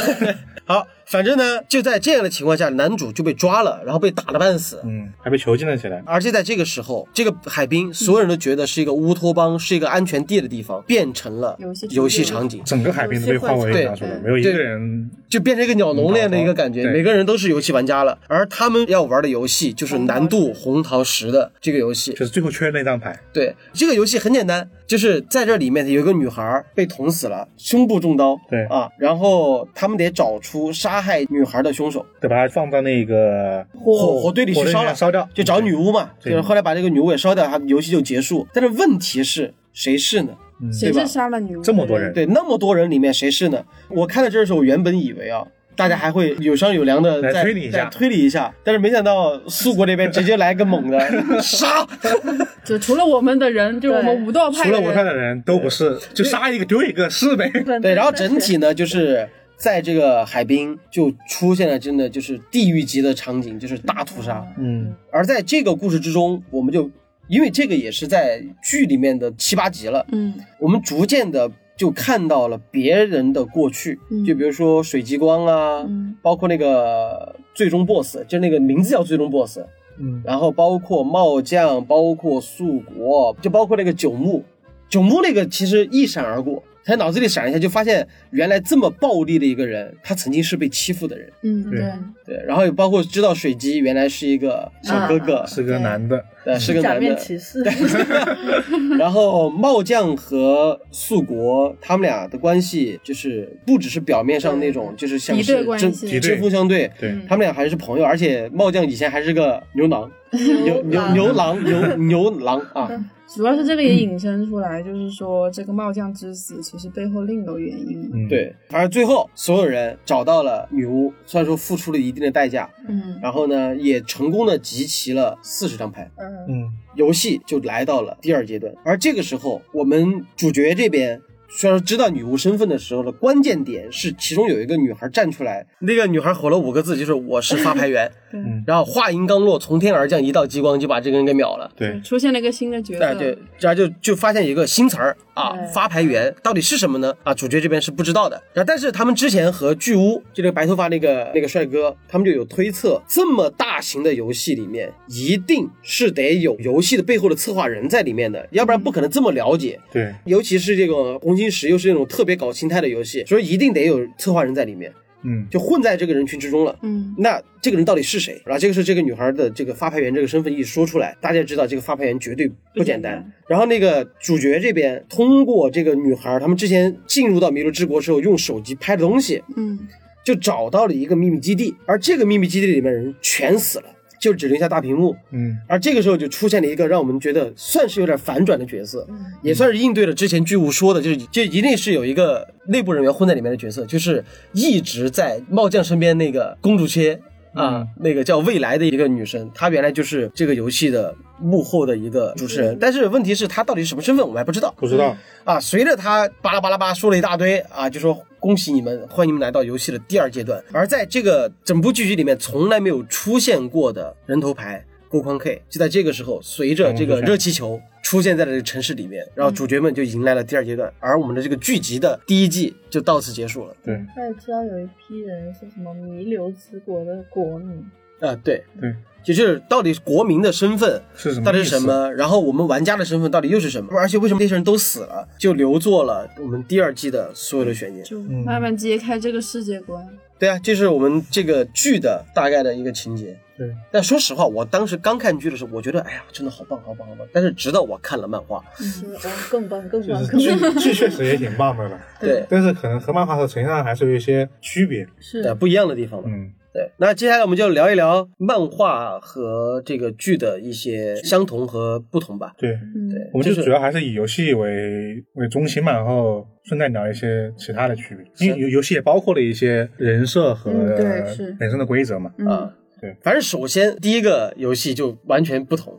好，反正呢，就在这样的情况下，男主就被抓了，然后被打了半死。嗯，还被囚禁了起来。而且在这个时候，这个海滨所有人都觉得是一个乌托邦，是一个安全地的地方，变成了游戏游戏场景，整个海滨都被换为对没有一个人就变成一个鸟笼那样的一个感觉，每个人都是游戏玩家了。而他们要玩的游戏就是难度红桃十的这个游戏。就是最后缺那张牌，对，这个游戏很简单，就是在这里面有一个女孩被捅死了，胸部中刀，对。啊，然后他们得找出杀害女孩的凶手，得把它放到那个火火堆里去烧了，烧掉。就找女巫嘛，对。就是后来把这个女巫也烧掉，他游戏就结束。但是问题是谁是呢？谁是杀了女巫？这么多人，对，那么多人里面谁是呢？我看到这儿的时候，我原本以为啊。大家还会有商有量的来再推理一下推理一下，但是没想到苏国那边直接来个猛的 (laughs) 杀，(laughs) 就除了我们的人，就是我们武道派，除了我派的人都不是，就杀一个丢一个是呗。(laughs) 对，然后整体呢，就是在这个海滨就出现了真的就是地狱级的场景，就是大屠杀。嗯，而在这个故事之中，我们就因为这个也是在剧里面的七八集了，嗯。我们逐渐的就看到了别人的过去，嗯。就比如说水极光啊，嗯。包括那个最终 BOSS，就那个名字叫最终 BOSS，嗯，然后包括帽将，包括素国，就包括那个九牧，九牧那个其实一闪而过，他脑子里闪一下就发现原来这么暴力的一个人，他曾经是被欺负的人，嗯，对对，然后也包括知道水姬原来是一个小哥哥，是个男的，对，是个假面男的，骑士，(laughs) 然后茂将和素国他们俩的关系就是不只是表面上那种，就是像是针针锋相对，对，他们俩还是朋友，而且茂将以前还是个牛郎，(laughs) 牛牛牛郎牛牛郎啊，(laughs) 主要是这个也引申出来，就是说这个帽匠之死其实背后另有原因。嗯，对，反正最后所有人找到了女巫，虽然说付出了一定的代价，嗯然后呢也成功的集齐了四十张牌，嗯，嗯，游戏就来到了第二阶段。而这个时候，我们主角这边虽然说知道女巫身份的时候的关键点是，其中有一个女孩站出来，那个女孩吼了五个字，就是我是发牌员。(laughs) 嗯然后话音刚落，从天而降一道激光，就把这个人给秒了。对，出现了一个新的角对，色，对，然后就就发现一个新词儿啊，发牌员到底是什么呢？啊，主角这边是不知道的。然后，但是他们之前和巨巫，就那个白头发那个那个帅哥，他们就有推测，这么大型的游戏里面，一定是得有游戏的背后的策划人在里面的，要不然不可能这么了解。对，尤其是这个红心十，又是那种特别搞心态的游戏，所以一定得有策划人在里面，嗯，就混在这个人群之中了。嗯那这个人到底是谁？然后这个是这个女孩的这个发牌员这个身份一说出来，大家知道这个发牌员绝对不简单。然后那个主角这边通过这个女孩，他们之前进入到弥留之国之后，用手机拍的东西，嗯就找到了一个秘密基地，而这个秘密基地里面人全死了，就只留下大屏幕。嗯，而这个时候就出现了一个让我们觉得算是有点反转的角色，也算是应对了之前剧务说的，就是就一定是有一个内部人员混在里面的角色，就是一直在茂将身边那个公主切。啊，那个叫未来的一个女生，她原来就是这个游戏的幕后的一个主持人，但是问题是她到底是什么身份，我们还不知道。不知道，啊，随着他巴拉巴拉巴拉说了一大堆啊，就说恭喜你们，欢迎你们来到游戏的第二阶段。而在这个整部剧集里面，从来没有出现过的人头牌勾框 K，就在这个时候，随着这个热气球出现在了这个城市里面，然后主角们就迎来了第二阶段，而我们的这个剧集的第一季就到此结束了。对，他也知道有一批人是什么弥留之国的国民，啊，对对，就是到底国民的身份是什么？到底是什？么？然后我们玩家的身份到底又是什么？而且为什么那些人都死了，就留作了我们第二季的所有的悬念。就慢慢揭开这个世界观。对啊，这是我们这个剧的大概的一个情节。对，但说实话，我当时刚看剧的时候，我觉得哎呀，真的好棒，好棒，好棒。但是直到我看了漫画，更棒，更棒，就是更棒。剧剧确实也挺棒的了，对，但是可能和漫画和呈现上还是有一些区别。是的，不一样的地方嘛。嗯，对，那接下来我们就聊一聊漫画和这个剧的一些相同和不同吧。对，嗯，对，我们就就是主要还是以游戏为为中心嘛，然后顺带聊一些其他的区别，因为游游戏也包括了一些人设和嗯对是本身的规则嘛，嗯啊，对，反正首先第一个游戏就完全不同，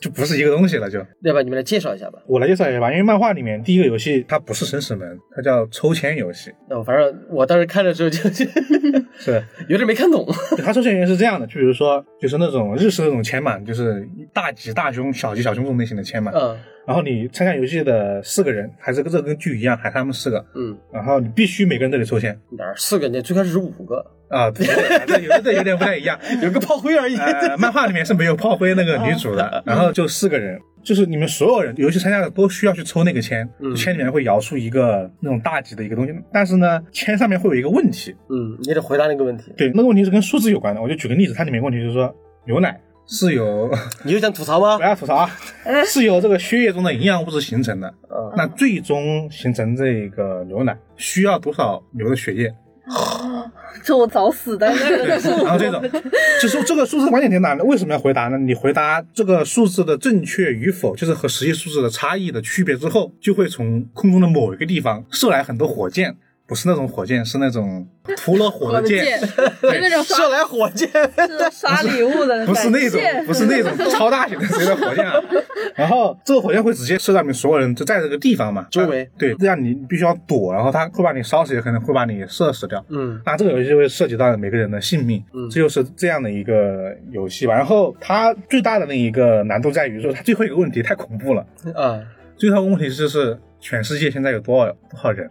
就不是一个东西了就。要不你们来介绍一下吧。我来介绍一下吧，因为漫画里面第一个游戏它不是生死门，它叫抽签游戏，那我反正我当时看的时候就就 (laughs) 是有点没看懂。它抽签游戏是这样的，就比如说就是那种日式那种签嘛，就是大吉大凶、小吉小凶这种类型的签嘛，嗯然后你参加游戏的四个人，还是跟这跟剧一样，还是他们四个，嗯，然后你必须每个人都得抽签哪儿四个你？最开始是五个，啊，对，这有这有点不太一样。(laughs) 有个炮灰而已。呃，漫画里面是没有炮灰那个女主的，然后就四个人，就是你们所有人游戏参加的都需要去抽那个签，嗯签里面会摇出一个那种大吉的一个东西，但是呢，签上面会有一个问题，嗯，你得回答那个问题。对，那个问题是跟数字有关的。我就举个例子，它里面问题就是说牛奶是由 (laughs) 你就想吐槽吗不？(laughs) 要吐槽啊，(laughs) 是由这个血液中的营养物质形成的。嗯那最终形成这个牛奶需要多少牛的血液？这我早死在那儿了。然后这种，就是这个数字关键点哪呢？为什么要回答呢？你回答这个数字的正确与否，就是和实际数字的差异的区别之后，就会从空中的某一个地方射来很多火箭，不是那种火箭，是那种涂了火的箭，(laughs) 那种射来火箭，是 (laughs) 刷礼物的，不是那种，不是那种超大型的谁的火箭啊。(laughs) 然后这个火箭会直接射到你们所有人就在这个地方嘛，周围对，这样你必须要躲，然后他会把你烧死，也可能会把你射死掉。嗯那这个游戏就会涉及到每个人的性命，嗯这就是这样的一个游戏吧。然后它最大的那一个难度在于说，它最后一个问题太恐怖了。啊，最后一个问题就是全世界现在有多少多少人？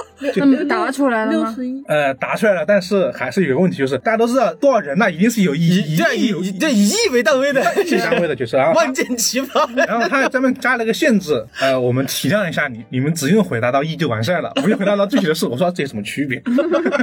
那么答出来了吗？呃，答出来了，但是还是有个问题，就是大家都知道多少人呢？一定是有一以这以这以亿为单位的，以单位的就是啊 (laughs) 万箭齐发。然后他专门加了个限制，呃，我们体谅一下你，你们只用回答到亿就完事儿了，不用回答到具体的事。我说这有什么区别？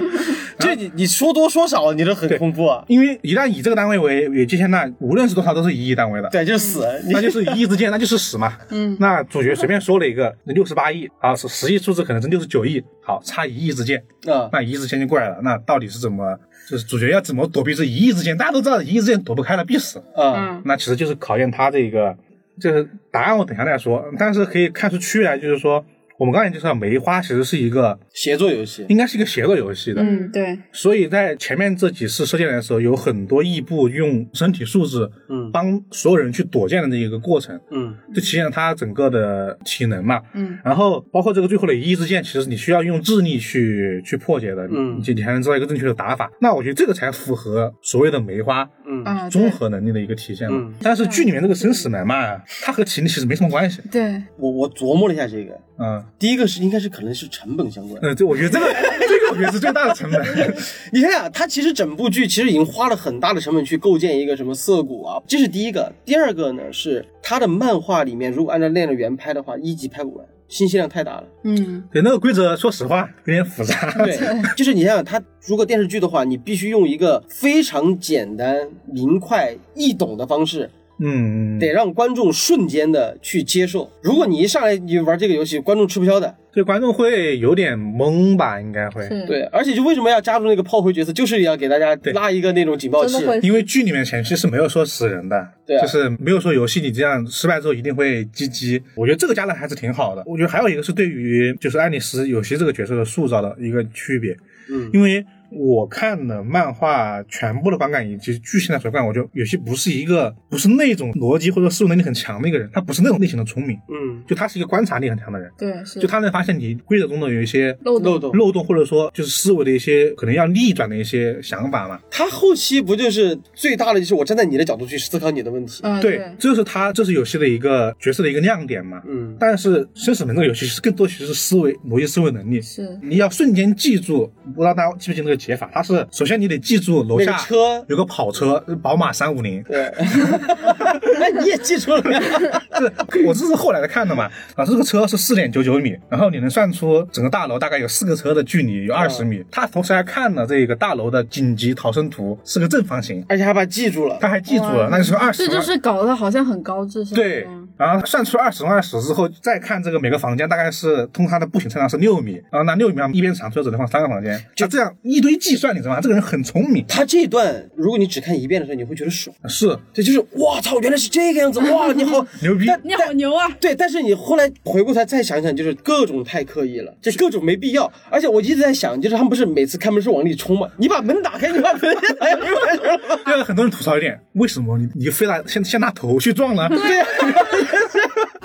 (laughs) 这你你说多说少，你都很恐怖啊。因为一旦以这个单位为为界限，那无论是多少都是以亿单位的。对，就是死，那就是一亿之间，那就是死嘛。嗯，那主角随便说了一个六十八亿啊，是实际数字可能是六十九亿，好，差一亿支箭，啊，那一亿支箭就过来了。那到底是怎么，就是主角要怎么躲避这一亿之间？大家都知道一亿之间躲不开了，必死。啊，嗯那其实就是考验他这个，就是答案我等一下再说，但是可以看出区别来，就是说我们刚才介绍梅花其实是一个协作游戏。应该是一个协作游戏的，嗯，对，所以在前面这几次射箭的时候，有很多异步用身体素质，嗯帮所有人去躲箭的这一个过程，嗯就体现了他整个的体能嘛。嗯，然后包括这个最后的一亿之箭，其实你需要用智力去去破解的，嗯你你才能知道一个正确的打法。那我觉得这个才符合所谓的梅花嗯啊，综合能力的一个体现嘛。嗯但是剧里面这个生死门嘛，它和体力其实没什么关系。对，我我琢磨了一下这个，嗯，第一个是应该是可能是成本相关。呃，这我觉得这个 (laughs) 这个我觉得是最大的成本。(laughs) 你看啊，他其实整部剧其实已经花了很大的成本去构建一个什么涩谷啊，这是第一个。第二个呢是他的漫画里面，如果按照那样的原拍的话，一集拍不完，信息量太大了。嗯，对那个规则，说实话有点复杂。对，就是你想想，他如果电视剧的话，你必须用一个非常简单、明快、易懂的方式，嗯，得让观众瞬间的去接受。如果你一上来你玩这个游戏，观众吃不消的。对观众会有点懵吧？应该会，对，而且就为什么要加入那个炮灰角色，就是要给大家拉一个那种警报器因为剧里面前期是没有说死人的，对啊就是没有说游戏你这样失败之后一定会击击。我觉得这个加的还是挺好的。我觉得还有一个是对于就是爱丽丝有些这个角色的塑造的一个区别，嗯因为我看了漫画全部的观感以及剧情的所感，我觉得有些不是一个不是那种逻辑或者思维能力很强的一个人，他不是那种类型的聪明，嗯，就他是一个观察力很强的人。对，是，就他能发现你规则中的有一些漏漏洞。漏洞，或者说就是思维的一些可能要逆转的一些想法嘛。他后期不就是最大的就是我站在你的角度去思考你的问题。嗯，对，这就是他这是游戏的一个角色的一个亮点嘛。嗯但是生死门这个游戏是更多其实是思维逻辑思维能力，是，你要瞬间记住，不知道大家记不记得那个解法，它是首先你得记住楼下车有个跑车，宝马三五零。对，(laughs) 哎，你也记住了呀？(laughs) 是我这是后来才看的嘛，啊，这个车是四点九九米，然后你能算出整个大楼大概有四个车的距离有二十米。他同时还看了这个大楼的紧急逃生图，是个正方形，而且还把它记住了。他还记住了，那就是二十这就是搞得好像很高智商。对，然后算出二十乘二十之后，再看这个每个房间大概是通过它的步行车量是六米，然后那六米上一边长，最后只能放三个房间，就这样一堆计算，你知道吗？这个人很聪明，他这一段，如果你只看一遍的时候，你会觉得爽。(laughs) 是这，就是哇操，原来是这个样子，哇，你好 (laughs) 牛逼。你好牛啊！对，但是你后来回过头来再想想，就是各种太刻意了，就各种没必要。而且我一直在想，就是他们不是每次开门是往里冲吗？你把门打开，你把门打开，不 (laughs) 就完事了吗？第二个，很多人吐槽一点，为什么你你非拿先先拿头去撞呢？对呀、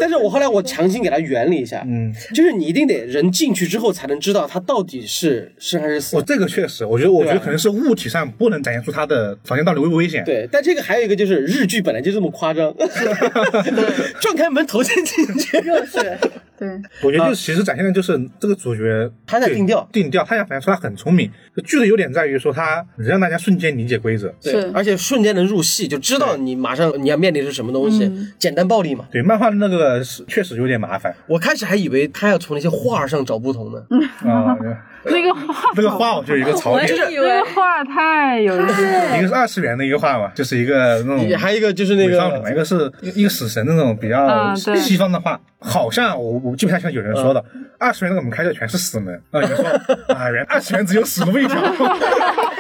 但是我后来我强行给他圆了一下，嗯，就是你一定得人进去之后才能知道他到底是生还是死我。这个确实，我觉得我觉得可能是物体上不能展现出他的房间到底危不危险。对，但这个还有一个就是日剧本来就这么夸张，(laughs) (laughs) 撞开门头先进去。热血，对，我觉得就是其实展现的就是这个主角他在定调定调，他想反映出他很聪明。剧的优点在于说他能让大家瞬间理解规则。对是，而且瞬间能入戏，就知道你马上你要面临的是什么东西，简单暴力嘛。对，漫画的那个是确实有点麻烦我开始还以为他要从那些画上找不同呢，啊。(laughs) 那个画，那个画我就有一个槽我点，我以为那个画太有意思了。一个是二次元的一个画嘛，就是一个那种还有一个就是那美少女嘛，一个个是一个死神那种比较西方的画，好像我我记不太清有人说的，二次元那个门开的全是死门，啊，有人说啊，原二次元只有死路一条，(laughs)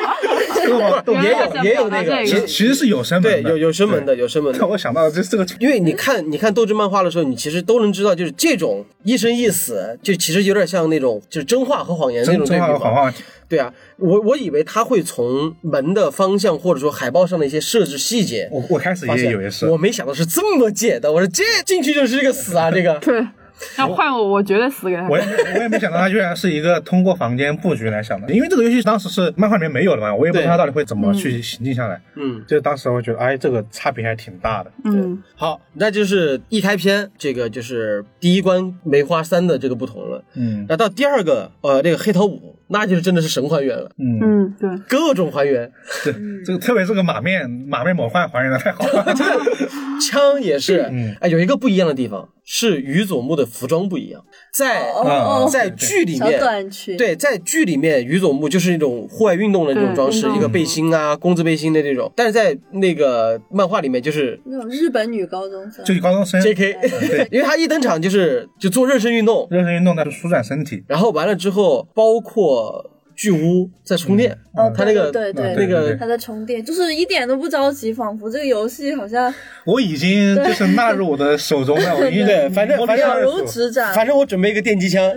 (laughs) 也有也有那个，其实其其实是有生门的，对有有生门的有生门的。对。我想到这这个因为你看，你看斗志漫画的时候，你其实都能知道，就是这种一生一死，就其实有点像那种就是真话和谎言那种对比嘛。真话和谎话，对啊，我我以为他会从门的方向或者说海报上的一些设置细节我我开始也以为是我没想到是这么解的。我说这进去就是这个死啊，这个。对，(laughs) 要换我，我绝对死给他我。也我也没想到他居然是一个通过房间布局来想的，因为这个游戏当时是漫画里面没有的嘛，我也不知道他到底会怎么去行进下来。嗯，就当时我觉得，哎，这个差别还挺大的。嗯，好，那就是一开篇这个就是第一关梅花三的这个不同了。嗯那到第二个，呃，这个黑桃五，那就是真的是神还原了，嗯，嗯，对，各种还原，(laughs) 对，这个特别这个马面马面魔幻还原的太好了。(laughs) (laughs) 枪也是，嗯哎，有一个不一样的地方是宇佐木的服装不一样，在、哦在剧里面。对，在剧里面，宇佐木就是那种户外运动的那种装饰，一个背心啊，工字背心的这种。但是在那个漫画里面，就是那种日本女高中生，就高中生 J.K.，对因为他一登场就是就做热身运动，热身运动，那就舒展身体。然后完了之后，包括巨屋在充电，哦，他那个对对嗯那个他在充电，就是一点都不着急，仿佛这个游戏好像 (laughs) 我已经就是纳入我的手中了，(laughs) 我已经对反正反正了如指掌，反正我准备一个电击枪，(laughs)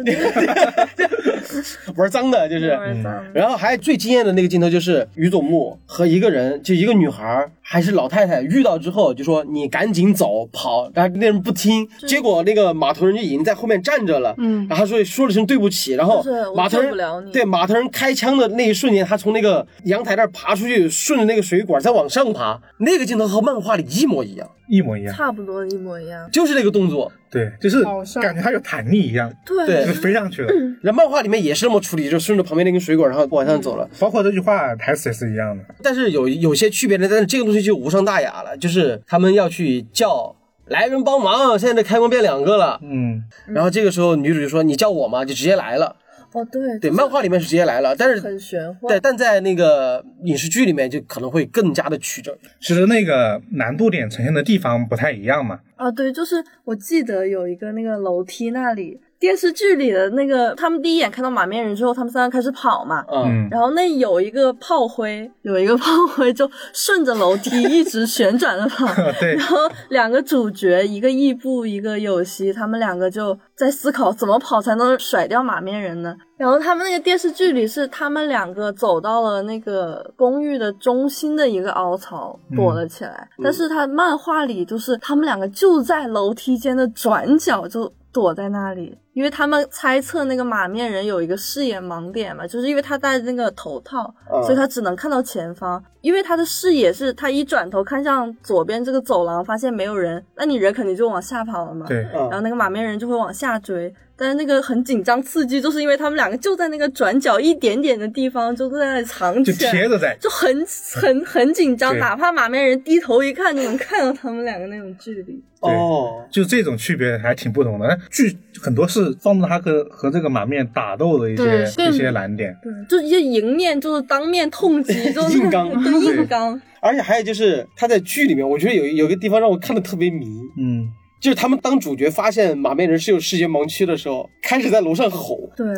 玩脏的，就是。嗯然后还最惊艳的那个镜头就是于佐木和一个人，就一个女孩儿还是老太太遇到之后就说你赶紧走跑，然后那人不听，结果那个码头人就已经在后面站着了，嗯。然后说说了声对不起，然后就是我码头人对码头人开枪的那一瞬间，他从那个阳台那儿爬出去，顺着那个水管再往上爬，那个镜头和漫画里一模一样，一模一样。差不多一模一样。就是那个动作。对，就是感觉它有弹力一样，对对就是飞上去了。然后漫画里面也是这么处理，就顺着旁边那根水管，然后往上走了。包括这句话台词也是一样的。但是有有些区别呢，但是这个东西就无伤大雅了，就是他们要去叫来人帮忙，现在这开关变两个了。嗯，然后这个时候女主就说：“你叫我嘛？”就直接来了。哦对对，漫画里面是直接来了，但是很玄幻。对，但在那个影视剧里面就可能会更加的曲折。其实那个难度点呈现的地方不太一样嘛。啊，对，就是我记得有一个那个楼梯那里，电视剧里的那个，他们第一眼看到马面人之后，他们三个开始跑嘛，嗯，嗯，然后那有一个炮灰，有一个炮灰就顺着楼梯一直旋转着跑，(laughs) 对。然后两个主角，一个异步，一个有希，他们两个就在思考怎么跑才能甩掉马面人呢？然后他们那个电视剧里是他们两个走到了那个公寓的中心的一个凹槽躲了起来，但是他漫画里就是他们两个就在楼梯间的转角就躲在那里。因为他们猜测那个马面人有一个视野盲点嘛，就是因为他戴那个头套，所以他只能看到前方。因为他的视野是他一转头看向左边这个走廊，发现没有人，那你人肯定就往下跑了嘛。对，然后那个马面人就会往下追。但是那个很紧张刺激，就是因为他们两个就在那个转角一点点的地方，就在那里藏起来，就贴着在，就很很很紧张。哪怕马面人低头一看，就能看到他们两个那种距离。哦，就这种区别还挺不同的。剧很多是放着他和和这个马面打斗的一些一些难点，对，就一些迎面就是当面痛击，(laughs) 就是硬刚，(laughs) 硬刚。而且还有就是他在剧里面，我觉得有有个地方让我看的特别迷，嗯。就是他们当主角发现马面人是有视觉盲区的时候，开始在楼上吼。对，(laughs)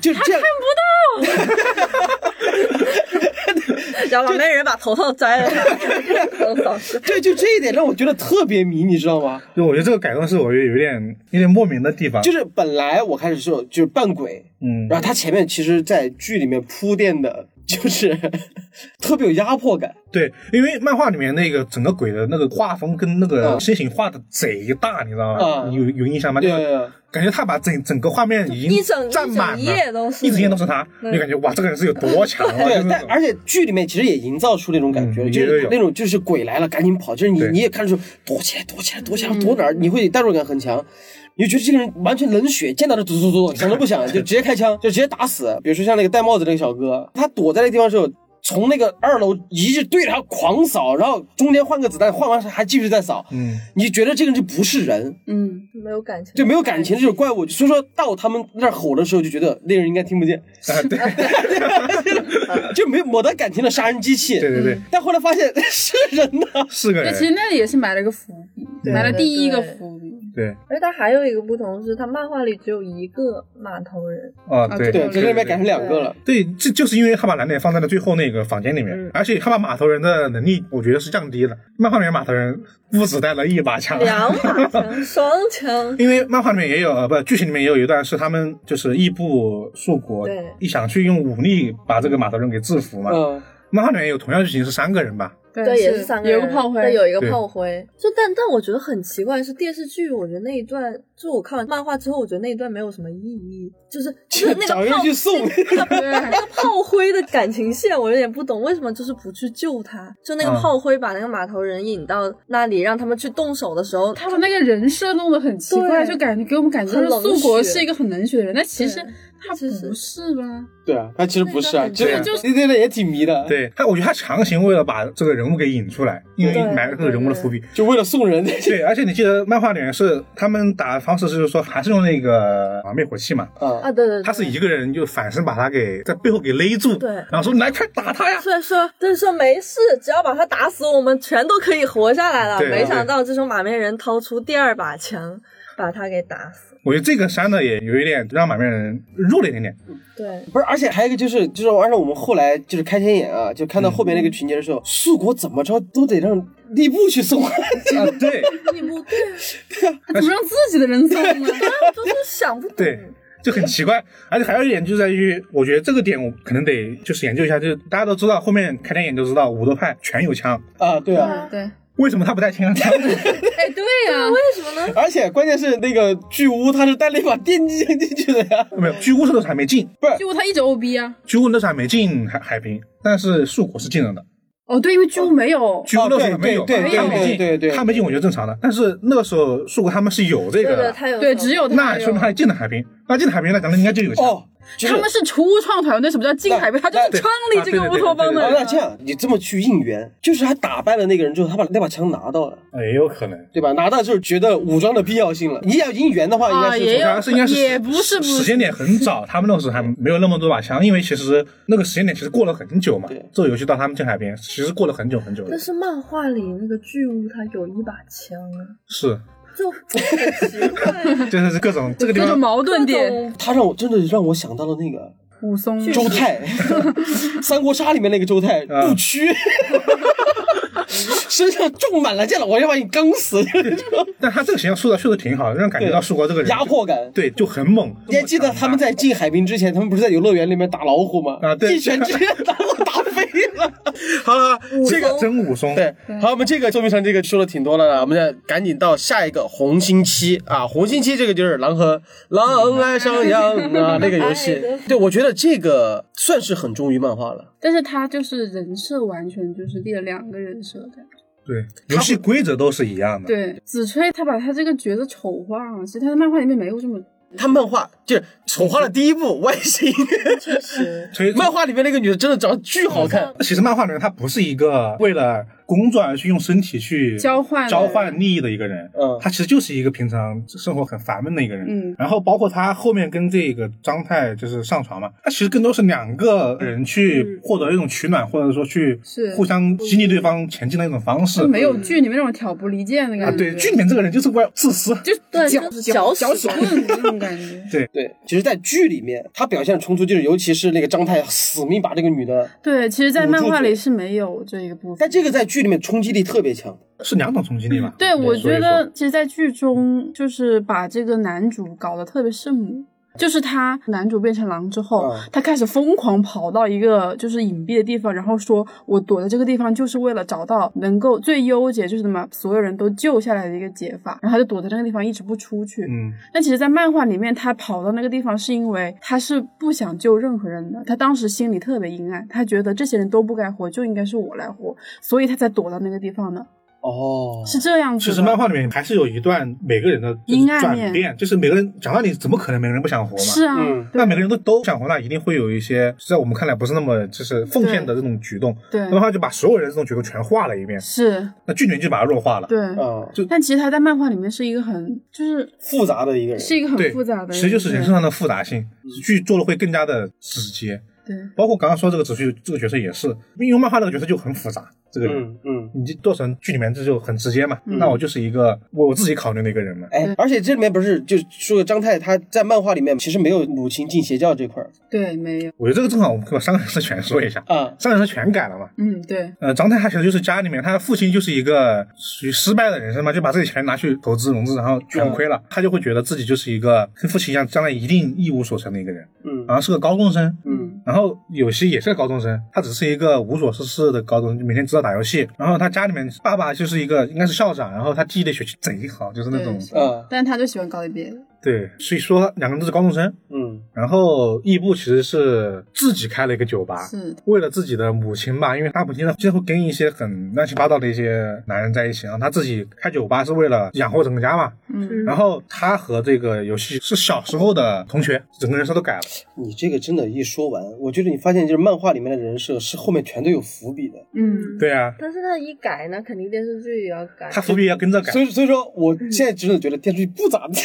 就这样看不到。(laughs) 然后马面人把头套摘了。(laughs) 对，就这一点让我觉得特别迷，你知道吗？就我觉得这个改动是我觉得有点有点莫名的地方。就是本来我开始说就是扮鬼，嗯，然后他前面其实，在剧里面铺垫的。就是 (laughs) 特别有压迫感，对，因为漫画里面那个整个鬼的那个画风跟那个身形画的贼大，你知道吗？有有印象吗？对，感觉他把整整个画面已经占满了，一整页都是，一整页都是他，你感觉哇，这个人是有多强啊？(laughs) 对，但而且剧里面其实也营造出那种感觉，就是那种就是鬼来了赶紧跑，就是你你也看出躲起来躲起来躲起来躲哪儿，你会代入感很强。你就觉得这个人完全冷血，见到就嘟嘟嘟，想都不想 (laughs) 就直接开枪，就直接打死。比如说像那个戴帽子那个小哥，他躲在那个地方的时候，从那个二楼一直对着他狂扫，然后中间换个子弹，换完还继续再扫。嗯，你觉得这个人就不是人？嗯，没有感情，对，没有感情的这种怪物。所以说到他们那儿吼的时候，就觉得那人应该听不见。啊，对，(laughs) 就没有没得感情的杀人机器。对对对。但后来发现 (laughs) 是人呐，是个人。其实那里也是埋了个伏笔，埋了第一个伏笔。对，而且它还有一个不同是，它漫画里只有一个码头人啊，对对，这里面改成两个了。对，这就是因为他把蓝点放在了最后那个房间里面，而且他把码头人的能力，我觉得是降低了。漫画里面码头人不止带了一把枪，两把枪，双枪。(laughs) 因为漫画里面也有，呃，不，剧情里面也有一段是他们就是异步树国一想去用武力把这个码头人给制服嘛。嗯，漫画里面有同样剧情是三个人吧。对，也是三个，有个炮灰，有一个炮灰。就但但我觉得很奇怪，是电视剧，我觉得那一段，就我看完漫画之后，我觉得那一段没有什么意义，就是 (laughs) 就是那个炮，(laughs) 那个炮灰的感情线，我有点不懂，为什么就是不去救他？就那个炮灰把那个码头人引到那里，让他们去动手的时候，他们那个人设弄得很奇怪，就感觉给我们感觉素国是一个很冷血的人，但其实。他不是吧？对啊，他其实不是啊，就就那那也挺迷的。对他，我觉得他强行为了把这个人物给引出来，因为埋了这个人物的伏笔，就为了送人。对，而且你记得漫画里面是他们打的方式，就是说还是用那个啊灭火器嘛。啊啊，对对，他是一个人就反身把他给在背后给勒住，对，然后说来快打他呀。所以说就是说没事，只要把他打死，我们全都可以活下来了。没想到这时候马面人掏出第二把枪，把他给打死。我觉得这个删的也有一点让满面人弱了一点点。对，不是，而且还有一个就是，就是按照我们后来就是开天眼啊，就看到后面那个情节的时候，素国怎么着都得让吏部去送啊。对，吏部对对啊，怎么让自己的人送呢？都是想不通。对，就很奇怪。而且还有一点就在于，我觉得这个点我可能得就是研究一下，就是大家都知道，后面开天眼就知道五斗派全有枪啊，对啊，对。为什么他不带枪？(laughs) 哎，对呀，为什么呢？而且关键是那个巨乌他是带了一把电击枪进去的呀。没有，巨乌是那时候还没进，不是巨乌他一直 OB 啊。巨乌那时候还没进海海平，但是树果是进了的。哦，对，因为巨乌没有，巨乌那时候没有，对对没进，对对，他没进我觉得正常的。但是那个时候树果他们是有这个，对他有，对，只有他那说明他进了海平，那进了海平，那可能应该就有枪。他们是初创团队，什么叫金海杯？他就是创立这个乌托邦的。那这样，你这么去应援，就是他打败了那个人之后，他把那把枪拿到了，也有可能，对吧？拿到就是觉得武装的必要性了。你要应援的话，应该是也是应该是也不是时间点很早，他们那时候还没有那么多把枪，因为其实那个时间点其实过了很久嘛。这个游戏到他们进海边，其实过了很久很久。但是漫画里那个巨物他有一把枪啊。是。就很奇怪，(laughs) 就是各种这个地方矛盾点，他让我真的让我想到了那个武松。周泰，(laughs) 三国杀里面那个周泰不屈，(laughs) 身上中满了箭了，我要把你刚死。但他这个形象塑造确实挺好，让人感觉到树国这个人压迫感，对，就很猛。你还记得他们在进海滨之前，他们不是在游乐园里面打老虎吗？啊，对，一拳直接打飞了。好了，这个真武松。对，好，我们这个说明上这个说的挺多了了，我们再赶紧到下一个红星期啊，红星期这个就是狼和狼爱上羊啊那个游戏。对，我觉得这个算是很忠于漫画了，但是他就是人设完全就是立了两个人设的。对，游戏规则都是一样的。对，子吹他把他这个角色丑化了，其实他的漫画里面没有这么。他漫画就是丑化了第一部外星，确实，(laughs) 漫画里面那个女的真的长得巨好看。其实漫画里面她不是一个为了。工作而去用身体去交换交换利益的一个人，嗯，他其实就是一个平常生活很烦闷的一个人，嗯，然后包括他后面跟这个张太就是上床嘛，他其实更多是两个人去获得一种取暖，或者说去互相激励对方前进的一种方式，没有剧里面那种挑拨离间的感觉，对，剧里面这个人就是为了自私，就对，搅搅搅屎棍那种感觉，(laughs) 对。对，其实，在剧里面他表现的冲突就是，尤其是那个张太死命把这个女的，对，其实，在漫画里是没有这一个部分，但这个在剧里面冲击力特。特别强，是两种冲击力吧？对，我觉得其实，在剧中就是把这个男主搞得特别圣母。就是他男主变成狼之后，他开始疯狂跑到一个就是隐蔽的地方，然后说：“我躲在这个地方就是为了找到能够最优解，就是什么所有人都救下来的一个解法。”然后他就躲在那个地方一直不出去。嗯，但其实，在漫画里面，他跑到那个地方是因为他是不想救任何人的，他当时心里特别阴暗，他觉得这些人都不该活，就应该是我来活，所以他才躲到那个地方的。哦，是这样子。其实漫画里面还是有一段每个人的转变，就是每个人讲道理，怎么可能每个人不想活嘛？是啊，那每个人都都想活，那一定会有一些在我们看来不是那么就是奉献的这种举动。对，那话就把所有人这种举动全画了一遍。是，那剧里面就把它弱化了。对，嗯，就但其实他在漫画里面是一个很就是复杂的一个人，是一个很复杂的，其实就是人身上的复杂性，剧做的会更加的直接。对，包括刚刚说这个子旭这个角色也是，因为漫画那个角色就很复杂。这个人，嗯，你就做成剧里面这就很直接嘛。那我就是一个我自己考虑的一个人嘛。哎，而且这里面不是就说张太他在漫画里面其实没有母亲进邪教这块儿。对，没有。我觉得这个正好我们可以把三个人设全说一下啊，三个人设全改了嘛。嗯，对。呃，张太他其实就是家里面他的父亲就是一个属于失败的人生嘛，就把自己钱拿去投资融资，然后全亏了，他就会觉得自己就是一个跟父亲一样，将来一定一无所成的一个人。嗯，然后是个高中生。嗯，然后有些也是个高中生，他只是一个无所事事的高中，每天知道打游戏，然后。他家里面爸爸就是一个应该是校长，然后他记忆力学习贼好，就是那种，嗯，但是他就喜欢搞一别的。对，所以说两个人都是高中生，嗯，然后义布其实是自己开了一个酒吧，是。为了自己的母亲吧，因为他母亲呢经常会跟一些很乱七八糟的一些男人在一起，然后他自己开酒吧是为了养活整个家嘛，嗯，然后他和这个游戏是小时候的同学，整个人设都改了。你这个真的，一说完，我觉得你发现就是漫画里面的人设是后面全都有伏笔的，嗯，对啊，但是他一改呢，肯定电视剧也要改，他伏笔要跟着改，所以所以说我现在真的觉得电视剧不咋地。(laughs)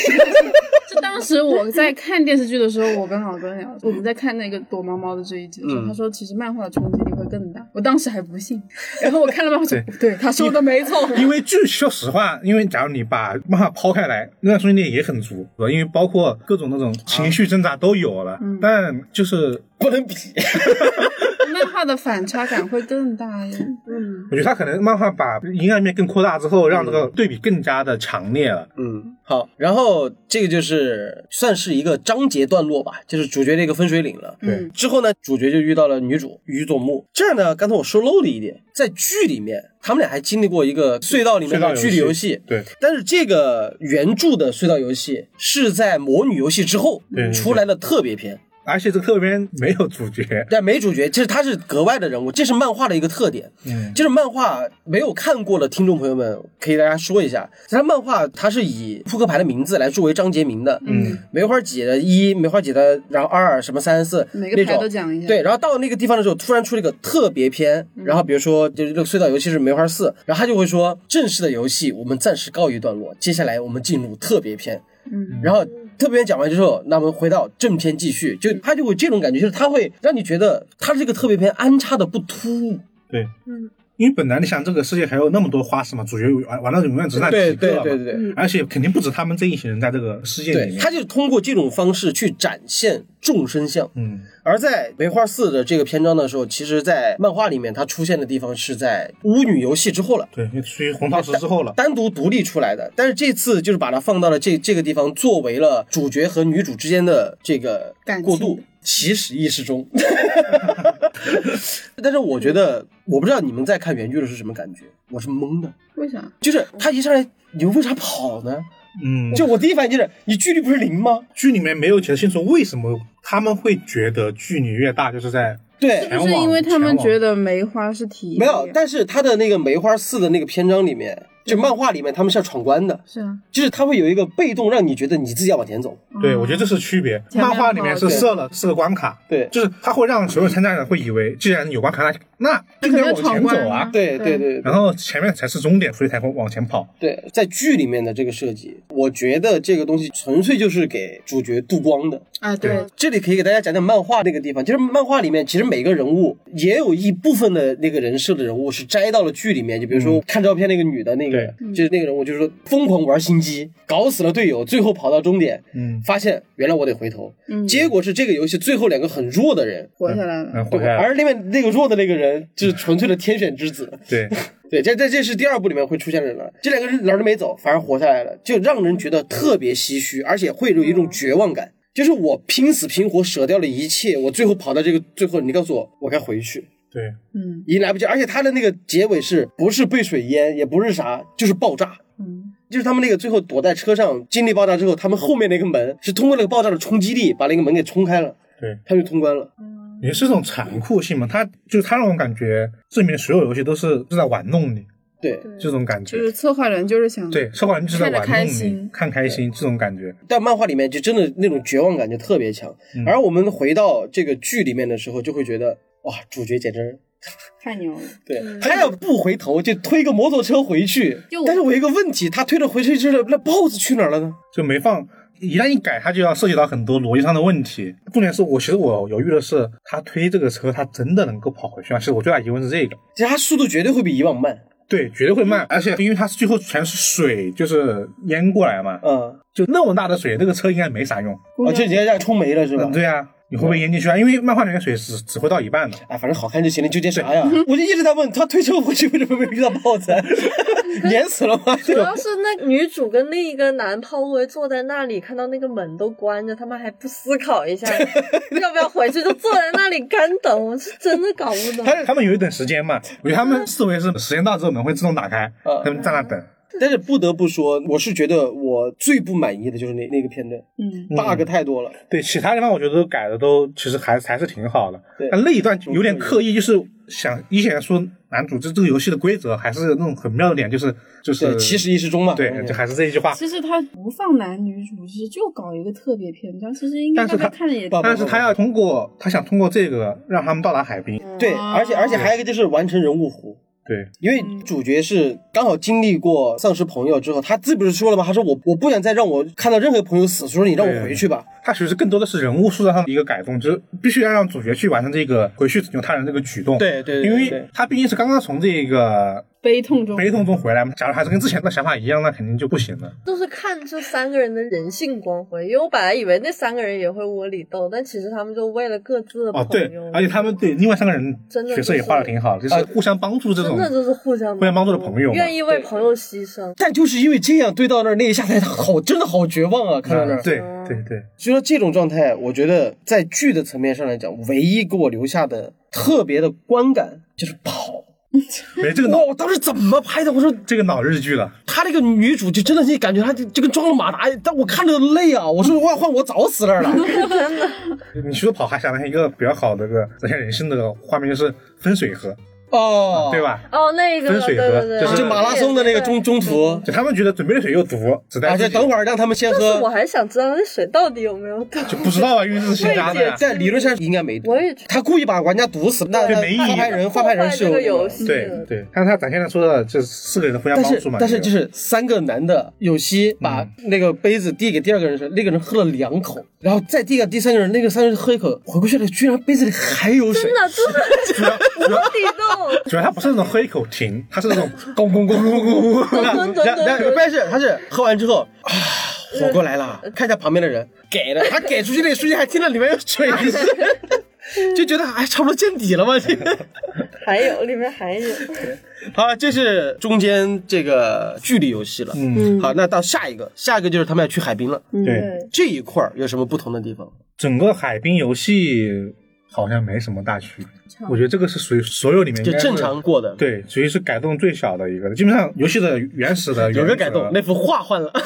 就当时我在看电视剧的时候，我跟老哥聊，我们在看那个躲猫猫的这一集的时候，他说其实漫画的冲击力会更大。我当时还不信，然后我看了漫画，说对，他说的没错。因为剧说实话，因为假如你把漫画抛开来，那冲击力也很足，因为包括各种那种情绪挣扎都有了，但就是不能比。(laughs) 漫画的反差感会更大一嗯，我觉得他可能漫画把阴暗面更扩大之后，让这个对比更加的强烈了。嗯，好，然后这个就是算是一个章节段落吧，就是主角的一个分水岭了。对，之后呢，主角就遇到了女主于佐木。这儿呢，刚才我说漏了一点，在剧里面，他们俩还经历过一个隧道里面的距离游戏。对，但是这个原著的隧道游戏是在魔女游戏之后出来的特别篇。而且这个特别篇没有主角，但，没主角，其实他是格外的人物，这是漫画的一个特点。嗯，就是漫画没有看过的听众朋友们，可以大家说一下，它漫画它是以扑克牌的名字来作为章节名的。嗯，梅花几的一，梅花几的，然后二什么三四，每个牌都讲一下。对，然后到那个地方的时候，突然出了一个特别篇，然后比如说就是这个隧道游戏是梅花四，然后他就会说正式的游戏我们暂时告一段落，接下来我们进入特别篇。嗯，然后。特别讲完之后，那我们回到正片继续，就他就会这种感觉，就是他会让你觉得他这个特别篇安插的不突兀。对，嗯。因为本来你想这个世界还有那么多花式嘛，主角玩玩到永远只那几个对对对对，而且肯定不止他们这一群人在这个世界里面。他就通过这种方式去展现众生相。嗯，而在梅花四的这个篇章的时候，其实，在漫画里面它出现的地方是在巫女游戏之后了。对，属于红宝石之后了，单独独立出来的。但是这次就是把它放到了这这个地方，作为了主角和女主之间的这个过渡。起始意识中，(laughs) (laughs) 但是我觉得，我不知道你们在看原剧的是什么感觉，我是懵的。为啥？就是他一上来，你们为啥跑呢？嗯，就我第一反应就是，你距离不是零吗？剧里面没有解释清楚为什么他们会觉得距离越大就是在对，就是因为他们觉得梅花是体没有，但是他的那个梅花四的那个篇章里面。就漫画里面，他们是要闯关的，是啊，就是他会有一个被动，让你觉得你自己要往前走。对，我觉得这是区别。漫画里面是设了四个关卡，对，就是他会让所有参加者会以为，既然有关卡，那那就得往前走啊。对对对，然后前面才是终点，所以才会往前跑。对，在剧里面的这个设计，我觉得这个东西纯粹就是给主角镀光的啊。对，这里可以给大家讲讲漫画那个地方，就是漫画里面其实每个人物也有一部分的那个人设的人物是摘到了剧里面，就比如说看照片那个女的那个，就是那个人。物就是说，疯狂玩心机，搞死了队友，最后跑到终点，嗯，发现原来我得回头，嗯，结果是这个游戏最后两个很弱的人活下来了，活下来，而另外那个弱的那个人就是纯粹的天选之子，(laughs) 对。(laughs) 对，这这这是第二部里面会出现的人了，这两个人哪儿都没走，反而活下来了，就让人觉得特别唏嘘，而且会有一种绝望感，就是我拼死拼活舍掉了一切，我最后跑到这个最后，你告诉我我该回去。对，嗯，已经来不及，而且他的那个结尾是不是被水淹，也不是啥，就是爆炸，嗯，就是他们那个最后躲在车上，经历爆炸之后，他们后面那个门是通过那个爆炸的冲击力把那个门给冲开了，对，他就通关了。也是一种残酷性嘛，他就是他让我感觉这里面所有游戏都是是在玩弄你，对，这种感觉，就是策划人就是想对策划人就是在玩弄你，看开心这种感觉。但漫画里面就真的那种绝望感就特别强，而我们回到这个剧里面的时候，就会觉得哇，主角简直。(laughs) 太牛了！对，他要不回头就推个摩托车回去。但是我有一个问题，他推着回去之后，那豹子去哪儿了呢？就没放。一旦一改，它就要涉及到很多逻辑上的问题。重点是我其实我犹豫的是，他推这个车，它真的能够跑回去吗？其实我最大疑问是这个。其实它速度绝对会比以往慢。对，绝对会慢。而且因为它最后全是水，就是淹过来嘛。嗯。就那么大的水，这个车应该没啥用。哦，就直接让冲没了是吧？对呀。你会不会淹进去啊？因为漫画里面水只只会到一半的。哎，反正好看就行了，纠结啥呀？我就一直在问他推车回去为什么没有遇到豹子？(laughs) 淹死了吗？(laughs) 主要是那女主跟另一个男炮灰坐在那里，看到那个门都关着，他们还不思考一下 (laughs) 要不要回去，就坐在那里干等。我是真的搞不懂。他他们有一等时间嘛？我觉得他们思维是时间到之后门会自动打开，他们在那等。但是不得不说，我是觉得我最不满意的就是那那个片段，嗯，bug 太多了。对，其他地方我觉得都改的都其实还还是挺好的。对，但那一段有点刻意，就是想一显说男主这这个游戏的规则还是那种很妙的点，就是就是其实意识中嘛。对，就还是这一句话。其实他不放男女主，其实就搞一个特别篇章，其实应该大家看着也。但是他要通过他想通过这个让他们到达海滨。对，而且而且还有一个就是完成人物弧。对，因为主角是刚好经历过丧失朋友之后，他自己不是说了吗？他说我我不想再让我看到任何朋友死，所以你让我回去吧。他其实更多的是人物塑造上的一个改动，就是必须要让主角去完成这个回去拯救他人这个举动。对对，因为他毕竟是刚刚从这个。悲痛中，悲痛中回来嘛。假如还是跟之前的想法一样，那肯定就不行了。就是看这三个人的人性光辉，因为我本来以为那三个人也会窝里斗，但其实他们就为了各自的哦，对，而且他们对另外三个人角色也画的挺好，就是互相帮助这种，真的就是互相互相帮助的朋友，愿意为朋友牺牲。但就是因为这样，对到那儿那一下才好，真的好绝望啊！看到那儿，对对对，所以说这种状态，我觉得在剧的层面上来讲，唯一给我留下的特别的观感就是跑。没 (laughs) 这个脑！我当时怎么拍的？我说这个脑日剧了。他那个女主就真的是感觉她就就跟装了马达，但我看着累啊！我说我要，换我早死那儿了。(laughs) 真的。(laughs) 你说跑还想到一个比较好的个展现人性的画面，就是分水河。哦，对吧？哦，那个分水河就是马拉松的那个中中途，就他们觉得准备的水有毒，只带。而且等会儿让他们先喝。我还想知道那水到底有没有毒，就不知道啊，因为这是新加的。在理论上应该没毒。我也他故意把玩家毒死，那没意义。发牌人发牌人是有对对，但是他展现的说的这四个人的互相帮助嘛。但是就是三个男的有希把那个杯子递给第二个人时，那个人喝了两口，然后再递给第三个人，那个三个人喝一口，回过去了，居然杯子里还有水。真的，真的 (laughs) 无底洞。主要他不是那种。喝一口停，他是那种 (laughs) 咣咣咣咣咣咣，然后关键是他是喝完之后啊，火过来了，看一下旁边的人给了，他给出去那个瞬间还听到里面有水声，(laughs) 就觉得哎差不多见底了吧，这个还有里面还有，(laughs) 好，这是中间这个距离游戏了，嗯，好，那到下一个，下一个就是他们要去海滨了，对，这一块有什么不同的地方？整个海滨游戏。好像没什么大区别。我觉得这个是属于所有里面就正常过的。对，属于是改动最小的一个。基本上游戏的原始的有个改动，那幅画换了。(laughs)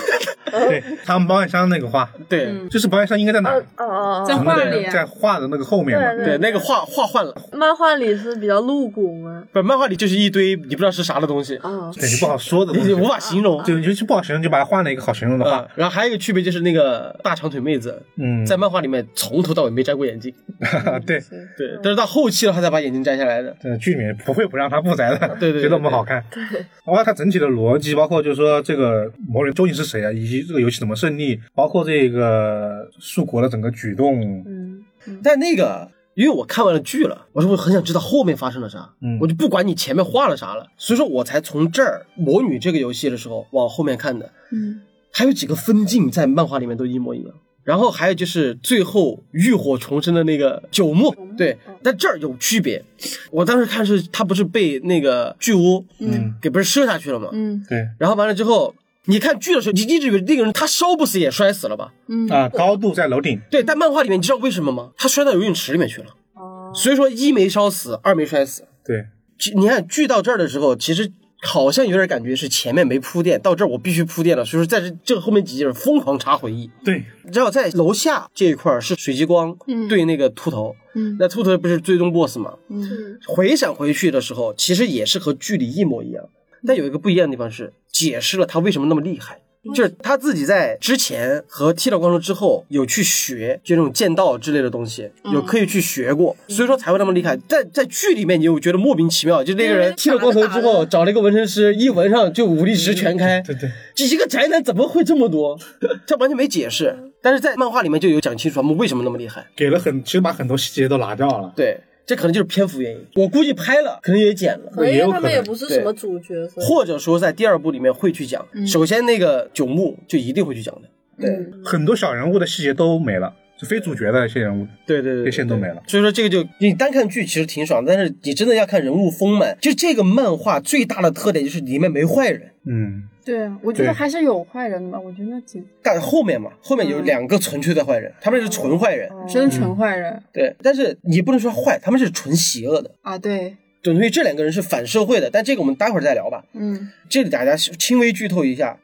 对，他们保险箱那个画，对，就是保险箱应该在哪？哦哦哦，在画里，在画的那个后面嘛。对，那个画画换了。漫画里是比较露骨吗？不，漫画里就是一堆你不知道是啥的东西。啊，对，不好说的，(laughs) 你无法形容。对尤其不好形容，就把它换了一个好形容的画。然后还有一个区别就是那个大长腿妹子，嗯，在漫画里面从头到尾没摘过眼镜。(laughs) 对对，但是到后期了，他才把眼镜摘下来的。对剧里面不会不让他不摘的，(laughs) 对对，觉得我们好看。对，包括它整体的逻辑，包括就是说这个魔人究竟是谁啊，以及这个游戏怎么胜利，包括这个树国的整个举动。嗯，但那个，因为我看完了剧了，我说我很想知道后面发生了啥，嗯，我就不管你前面画了啥了，所以说我才从这儿魔女这个游戏的时候往后面看的。嗯，还有几个分镜在漫画里面都一模一样。然后还有就是最后浴火重生的那个九牧，对，但这儿有区别。我当时看是他不是被那个巨乌，嗯，给不是射下去了吗？嗯，对。然后完了之后，你看剧的时候，你一直以为那个人他烧不死也摔死了吧？嗯啊，高度在楼顶。对，但漫画里面你知道为什么吗？他摔到游泳池里面去了。哦。所以说一没烧死，二没摔死。对。你看剧到这儿的时候，其实。好像有点感觉是前面没铺垫，到这儿我必须铺垫了，所以说在这这后面几页疯狂查回忆。对，然后在楼下这一块是水激光对那个秃头，嗯，那秃头不是最终 boss 吗？嗯，回闪回去的时候，其实也是和剧里一模一样，但有一个不一样的地方是解释了他为什么那么厉害。就是他自己在之前和剃了光头之后有去学，就那种剑道之类的东西，有刻意去学过，所以说才会那么厉害。在在剧里面，你又觉得莫名其妙，就那个人剃了光头之后找了一个纹身师，一纹上就武力值全开。对对，(laughs) 这一个宅男怎么会这么多？(laughs) 这完全没解释。但是在漫画里面就有讲清楚他们为什么那么厉害，给了很其实把很多细节都拿掉了。对。这可能就是篇幅原因，我估计拍了，可能也剪了，因为他们也不是什么主角，或者说在第二部里面会去讲。首先那个九牧就一定会去讲的，对，很多小人物的细节都没了，就非主角的一些人物，对对对，这些都没了。所以说这个就你单看剧其实挺爽，但是你真的要看人物丰满。就这个漫画最大的特点就是里面没坏人，嗯。对啊，我觉得还是有坏人的吧。我觉得挺，但后面嘛，后面有两个纯粹的坏人，他们是纯坏人，真纯坏人。对，但是你不能说坏，他们是纯邪恶的啊。对，等于这两个人是反社会的。但这个我们待会儿再聊吧。嗯，这里大家轻微剧透一下，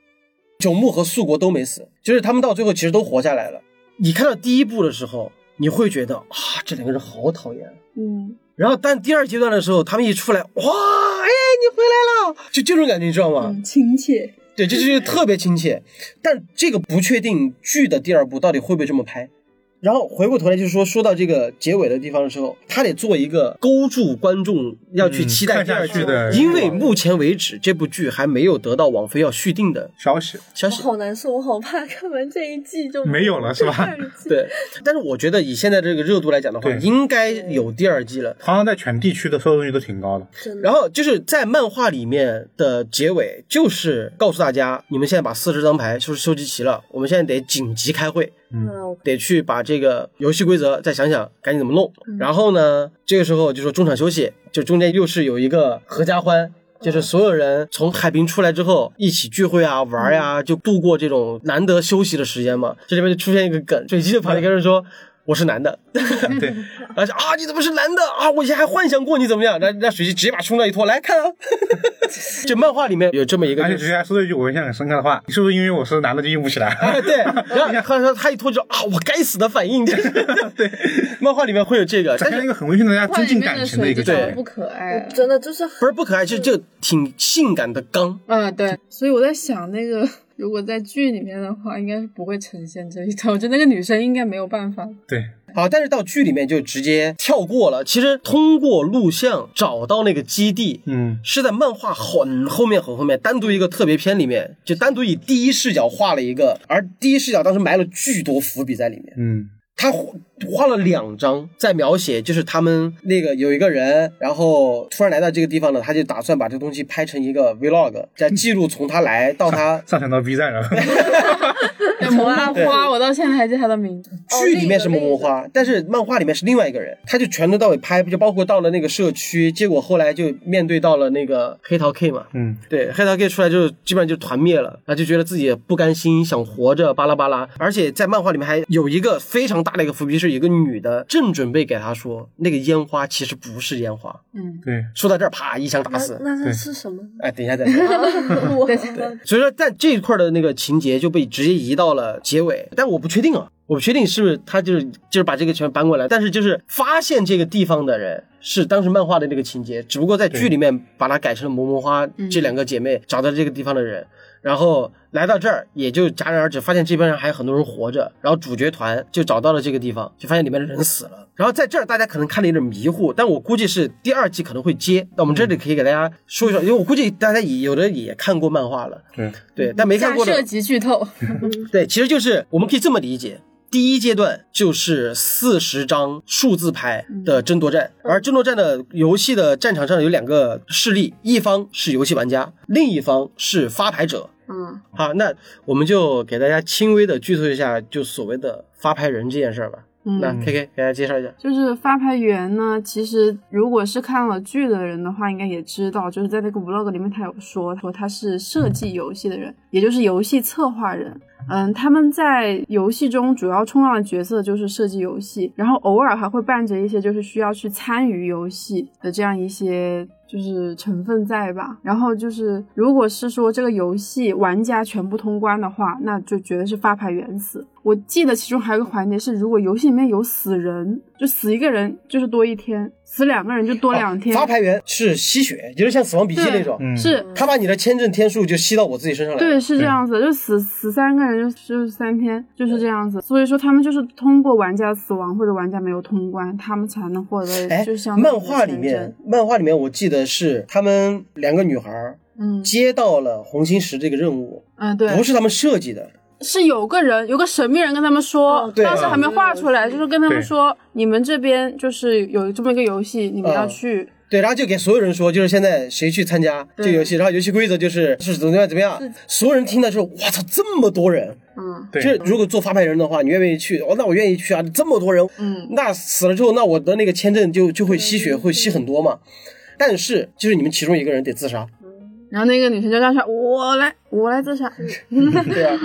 九牧和素国都没死，就是他们到最后其实都活下来了。你看到第一部的时候，你会觉得啊，这两个人好讨厌。嗯，然后但第二阶段的时候，他们一出来，哇，哎，你回来了，就这种感觉，你知道吗？亲切。对，这就是特别亲切，但这个不确定剧的第二部到底会不会这么拍。然后回过头来就是说，说到这个结尾的地方的时候，他得做一个勾住观众要去期待第二季的，因为目前为止这部剧还没有得到网飞要续订的消息。消息好难受，我好怕看完这一季就没有了，(laughs) 是吧？对，但是我觉得以现在这个热度来讲的话，应该有第二季了。好像在全地区的收视率都挺高的。然后就是在漫画里面的结尾，就是告诉大家，你们现在把四十张牌就是收集齐了，我们现在得紧急开会。嗯，得去把这个游戏规则再想想，赶紧怎么弄。然后呢，这个时候就说中场休息，就中间又是有一个合家欢，就是所有人从海滨出来之后一起聚会啊、玩呀，就度过这种难得休息的时间嘛。这里面就出现一个梗，水姬就跑去跟人说。我是男的，(laughs) 对，而且啊，你怎么是男的？啊？我以前还幻想过你怎么样，那那水姬直接把胸罩一脱，来看啊！(laughs) 就漫画里面有这么一个，而且直接还说了一句我印象很深刻的话：你是不是因为我是男的就硬不起来？哎，(laughs) 对，然后他说他一脱就啊，我该死的反应，对，漫画里面会有这个，展现一个很温馨的大家增进感情的一个，对，不可爱，真的就是不是不可爱，就就挺性感的刚，嗯，对，所以我在想那个。如果在剧里面的话，应该是不会呈现这一段。我觉得那个女生应该没有办法。对，好，但是到剧里面就直接跳过了。其实通过录像找到那个基地，嗯，是在漫画很后面很后面，单独一个特别篇里面，就单独以第一视角画了一个，而第一视角当时埋了巨多伏笔在里面，嗯。他画了两张在描写，就是他们那个有一个人，然后突然来到这个地方了，他就打算把这个东西拍成一个 vlog，在记录从他来到他上传到 B 站了。(laughs) 萌萌花，我到现在还记得他的名字。剧里面是萌萌花，但是漫画里面是另外一个人，他就全都到尾拍，就包括到了那个社区，结果后来就面对到了那个黑桃 K 嘛，嗯，对，黑桃 K 出来就基本上就团灭了，他就觉得自己不甘心，想活着，巴拉巴拉，而且在漫画里面还有一个非常。常大的一个伏笔，是有个女的正准备给他说那个烟花其实不是烟花。嗯，对，说到这儿，啪一枪打死。那那是什么？哎，等一下再说。我 (laughs) (laughs) 所以说，在这一块的那个情节就被直接移到了结尾，但我不确定啊，我不确定是不是他就是就是把这个全搬过来，但是就是发现这个地方的人是当时漫画的那个情节，只不过在剧里面把它改成了萌萌花这两个姐妹找到这个地方的人，然后来到这儿也就戛然而止，发现这边上还有很多人活着，然后主角团就找到了这个地方，就发现里面的人死了。然后在这儿大家可能看的有点迷糊，但我估计是第二季可能会接。那我们这里可以给大家说一说，因为我估计大家也有的也看过漫画了，对，对，但没看过的设级剧透，对，其实就是我们可以这么理解。第一阶段就是四十张数字牌的争夺战，而争夺战的游戏的战场上有两个势力，一方是游戏玩家，另一方是发牌者。嗯，好，那我们就给大家轻微的剧透一下，就所谓的发牌人这件事儿吧。嗯那 K K 给大家介绍一下。就是发牌员呢，其实如果是看了剧的人的话，应该也知道，就是在那个 vlog 里面他有说，说他是设计游戏的人，也就是游戏策划人。嗯，他们在游戏中主要冲浪的角色就是设计游戏，然后偶尔还会伴着一些就是需要去参与游戏的这样一些就是成分在吧。然后就是如果是说这个游戏玩家全部通关的话，那就绝对是发牌员死。我记得其中还有个环节是，如果游戏里面有死人，就死一个人就是多一天，死两个人就多两天。哦发牌员是吸血，就是像死亡笔记那种，嗯，是他把你的签证天数就吸到我自己身上来。对，，是这样子，就死死三个人就就是三天，就是这样子。所以说他们就是通过玩家死亡或者玩家没有通关，他们才能获得哎就，像漫画里面，漫画里面我记得是他们两个女孩儿嗯接到了红心石这个任务，嗯对，不是他们设计的。是有个人有个神秘人跟他们说，哦对。当时还没画出来，就是跟他们说，你们这边就是有这么一个游戏，你们要嗯。去。对，然后就给所有人说，就是现在谁去参加这个游戏，然后游戏规则就是是怎么样怎么样，所有人听了之后，哇操，这么多人！嗯。对。就是如果做发牌人的话，你愿不愿意去？哦，那我愿意去啊！这么多人，嗯，那死了之后，那我的那个签证就就会吸血，会吸很多嘛。但是就是你们其中一个人得自杀，然后那个女生就叫他我来，我来自杀。(laughs) 对啊，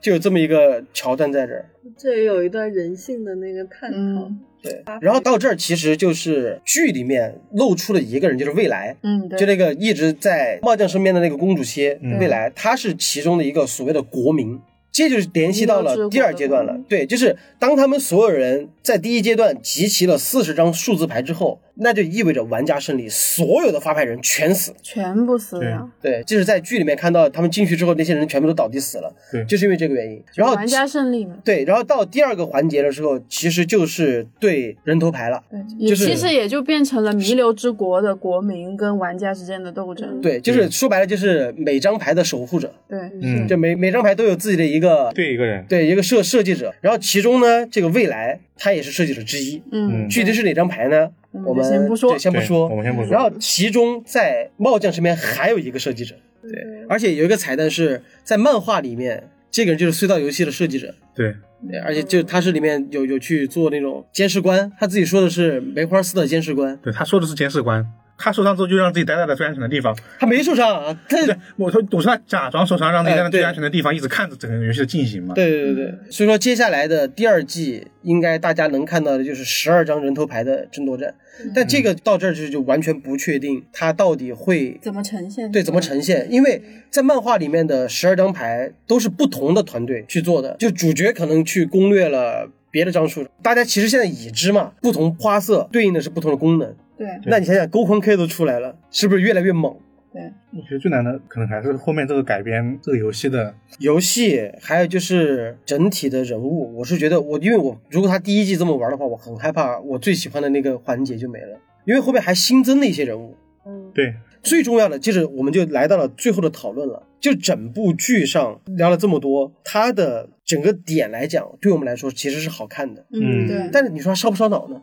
就有这么一个桥段在这儿。(laughs) 这也有一段人性的那个探讨。嗯对，然后到这儿其实就是剧里面露出了一个人，就是未来，嗯，对，就那个一直在帽将身边的那个公主蝎，嗯未来，她是其中的一个所谓的国民。这就是联系到了第二阶段了。对，就是当他们所有人在第一阶段集齐了四十张数字牌之后，那就意味着玩家胜利，所有的发牌人全死。全部死了。对，就是在剧里面看到他们进去之后，那些人全部都倒地死了，对就是因为这个原因。然后玩家胜利嘛，对，然后到第二个环节的时候，其实就是对人头牌了。对，也就是其实也就变成了弥留之国的国民跟玩家之间的斗争。对，就是说白了，就是每张牌的守护者，对，嗯就每每张牌都有自己的一个对一个人，对一个设设计者，然后其中呢，这个未来他也是设计者之一。嗯，具体是哪张牌呢？嗯我们先不说先不说。我们先不说然后其中在帽匠身边还有一个设计者，对，而且有一个彩蛋是在漫画里面，这个人就是隧道游戏的设计者。对，对，而且就他是里面有有去做那种监视官，他自己说的是梅花四的监视官，对，他说的是监视官，他受伤之后就让自己待在了最安全的地方。他没受伤啊，他对，我说我说他假装受伤，让自己待在最安全的地方，一直看着整个游戏的进行嘛。对对对对，所以说接下来的第二季应该大家能看到的就是十二张人头牌的争夺战，但这个到这儿就就完全不确定它到底会怎么呈现？对怎么呈现，因为在漫画里面的十二张牌都是不同的团队去做的，就主角可能去攻略了别的张数，大家其实现在已知嘛，不同花色对应的是不同的功能。对那你想想，勾魂 K 都出来了，是不是越来越猛？对，我觉得最难的可能还是后面这个改编这个游戏的，游戏还有就是整体的人物，我是觉得我因为我如果他第一季这么玩的话，我很害怕我最喜欢的那个环节就没了，因为后面还新增了一些人物。嗯，对，最重要的就是我们就来到了最后的讨论了，就整部剧上聊了这么多，它的整个点来讲，对我们来说其实是好看的，嗯对。但是你说它烧不烧脑呢？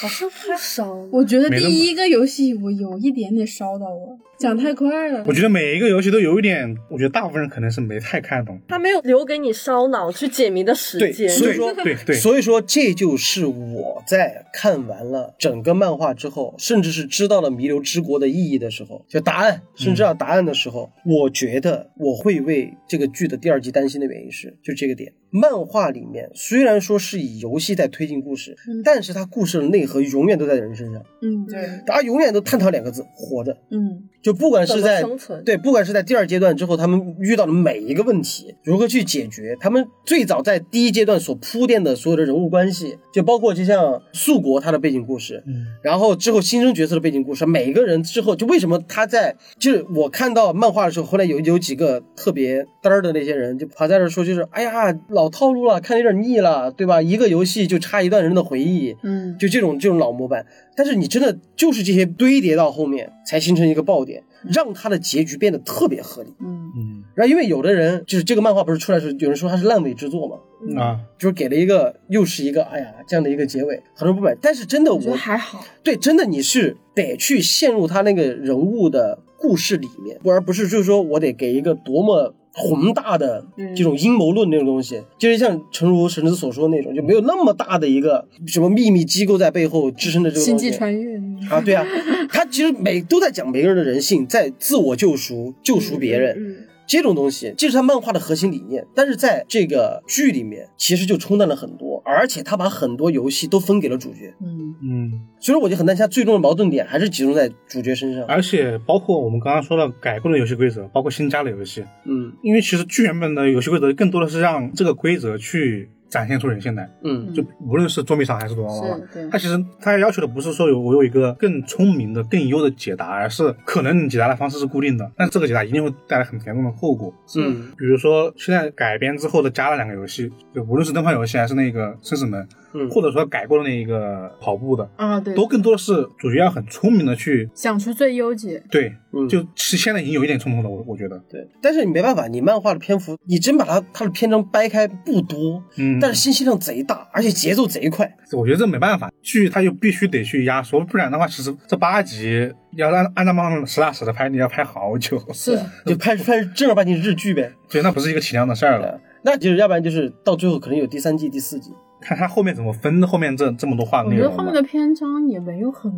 好像不烧。我觉得第一个游戏我有一点点烧到我，讲太快了我。觉得每一个游戏都有一点，我觉得大部分人可能是没太看懂。他没有留给你烧脑去解谜的时对，间。所以说，对对所以说这就是我在看完了整个漫画之后，甚至是知道了弥留之国的意义的时候，就答案，甚至知道答案的时候，我觉得我会为这个剧的第二季担心的原因是，就这个点，漫画里面虽然说是以游戏在推进故事，但是它故事的内核永远都在人身上。嗯，对，大家永远都探讨两个字：活着。嗯，就不管是在生存。对，不管是在第二阶段之后，他们遇到的每一个问题，如何去解决，他们最早在第一阶段所铺垫的所有的人物关系，就包括就像素国他的背景故事，嗯，然后之后新生角色的背景故事，每一个人之后就为什么他在就是我看到漫画的时候，后来有有几个特别嘚儿的那些人就跑在这说，就是哎呀老套路了，看得有点腻了，对吧？一个游戏就差一段人的回忆，嗯，就这种这种老模板，但是你真的就是这些堆叠到后面，才形成一个爆点，让它的结局变得特别合理。嗯，嗯然后因为有的人就是这个漫画不是出来的时候，有人说它是烂尾之作嘛，啊，就是给了一个又是一个哎呀这样的一个结尾，很多人不满。但是真的我觉得我还好。对真的你是得去陷入他那个人物的故事里面，而不是就是说我得给一个多么。宏大的嗯这种阴谋论那种东西，就是像诚如神子所说的那种，就没有那么大的一个什么秘密机构在背后支撑着这个星。际穿越，啊，对啊，他其实每都在讲每个人的人性，在自我救赎、救赎别人。嗯，这种东西，这是他漫画的核心理念，但是在这个剧里面，其实就冲淡了很多，而且他把很多游戏都分给了主角，嗯。嗯，所以说我就很担心他最终的矛盾点还是集中在主角身上。而且包括我们刚刚说的改过的游戏规则，包括新加的游戏，嗯。因为其实剧原本的游戏规则更多的是让这个规则去展现出人性来，嗯。就无论是捉迷藏还是躲猫猫是，对。它其实它要求的不是说有我有一个更聪明的、更优的解答，而是可能你解答的方式是固定的，但这个解答一定会带来很严重的后果。嗯。比如说现在改编之后的加了两个游戏，就无论是灯泡游戏还是那个生死门，嗯或者说改过的那一个跑步的，啊，对，都更多的是主角要很聪明的去想出最优解。对，嗯，就是现在已经有一点冲突了，我我觉得，对。但是你没办法，你漫画的篇幅，你真把它它的篇章掰开不多，嗯，但是信息量贼大，而且节奏贼快。我觉得这没办法，剧它就必须得去压缩，不然的话，其实这八集要按按照漫画实打实的拍，你要拍好久，是，(laughs) 就拍拍正儿八经日剧呗。对，那不是一个体量的事儿了。那就是要不然就是到最后可能有第三季、第四季。看他后面怎么分后面这这么多话我觉得后面的篇章也没有很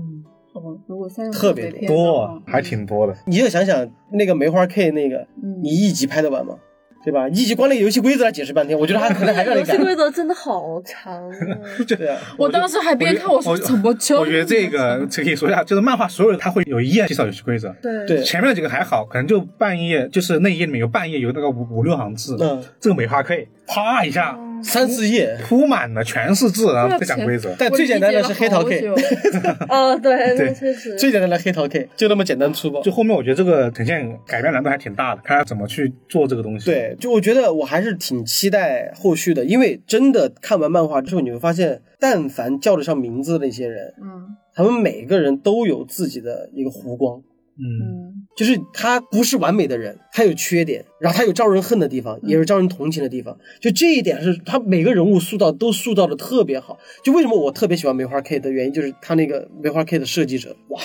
多，如果三十特别多，还挺多的。你就想想那个梅花 K 那个，嗯你一集拍得完吗？对吧？一集光那个游戏规则来解释半天，我觉得他可能还让你改游戏。规则真的好长啊！(laughs) 对啊，(laughs) 我当时还边看我说怎么就我觉得这个这可以说一下，就是漫画所有它会有一页介绍游戏规则，对对前面几个还好，可能就半页，就是那一页里面有半页有那个五五六行字，嗯，这个梅花 K 啪一下三四页。铺满了全是字，然后不讲规则。但最简单的是黑桃 K，(laughs) 哦，对，对那确实。最简单的黑桃 K 就那么简单粗暴。就后面我觉得这个呈现改变难度还挺大的，看他怎么去做这个东西。，对，就我觉得我还是挺期待后续的，因为真的看完漫画之后，你会发现，但凡叫得上名字的那些人，嗯他们每个人都有自己的一个弧光。嗯，嗯就是他不是完美的人，他有缺点，然后他有招人恨的地方，也有招人同情的地方。就这一点是他每个人物塑造都塑造的特别好。就为什么我特别喜欢梅花 K 的原因，就是他那个梅花 K 的设计者，哇，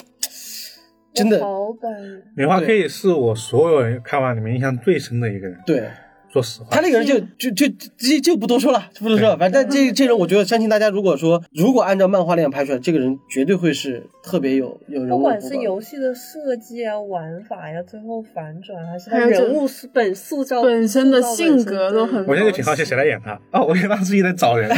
真的好感人。梅花 K 是我所有人看完里面印象最深的一个人。对。说实话，他那个人就就就就就不多说了，就不多说了。反正但这这人，我觉得相信大家，如果说如果按照漫画那样拍出来，这个人绝对会是特别有有人物不管是游戏的设计啊、玩法呀，最后反转，还是他人物是本塑造本身的性格都很我现在就挺好奇谁来演他哦，我以为他是一直在找人。(laughs)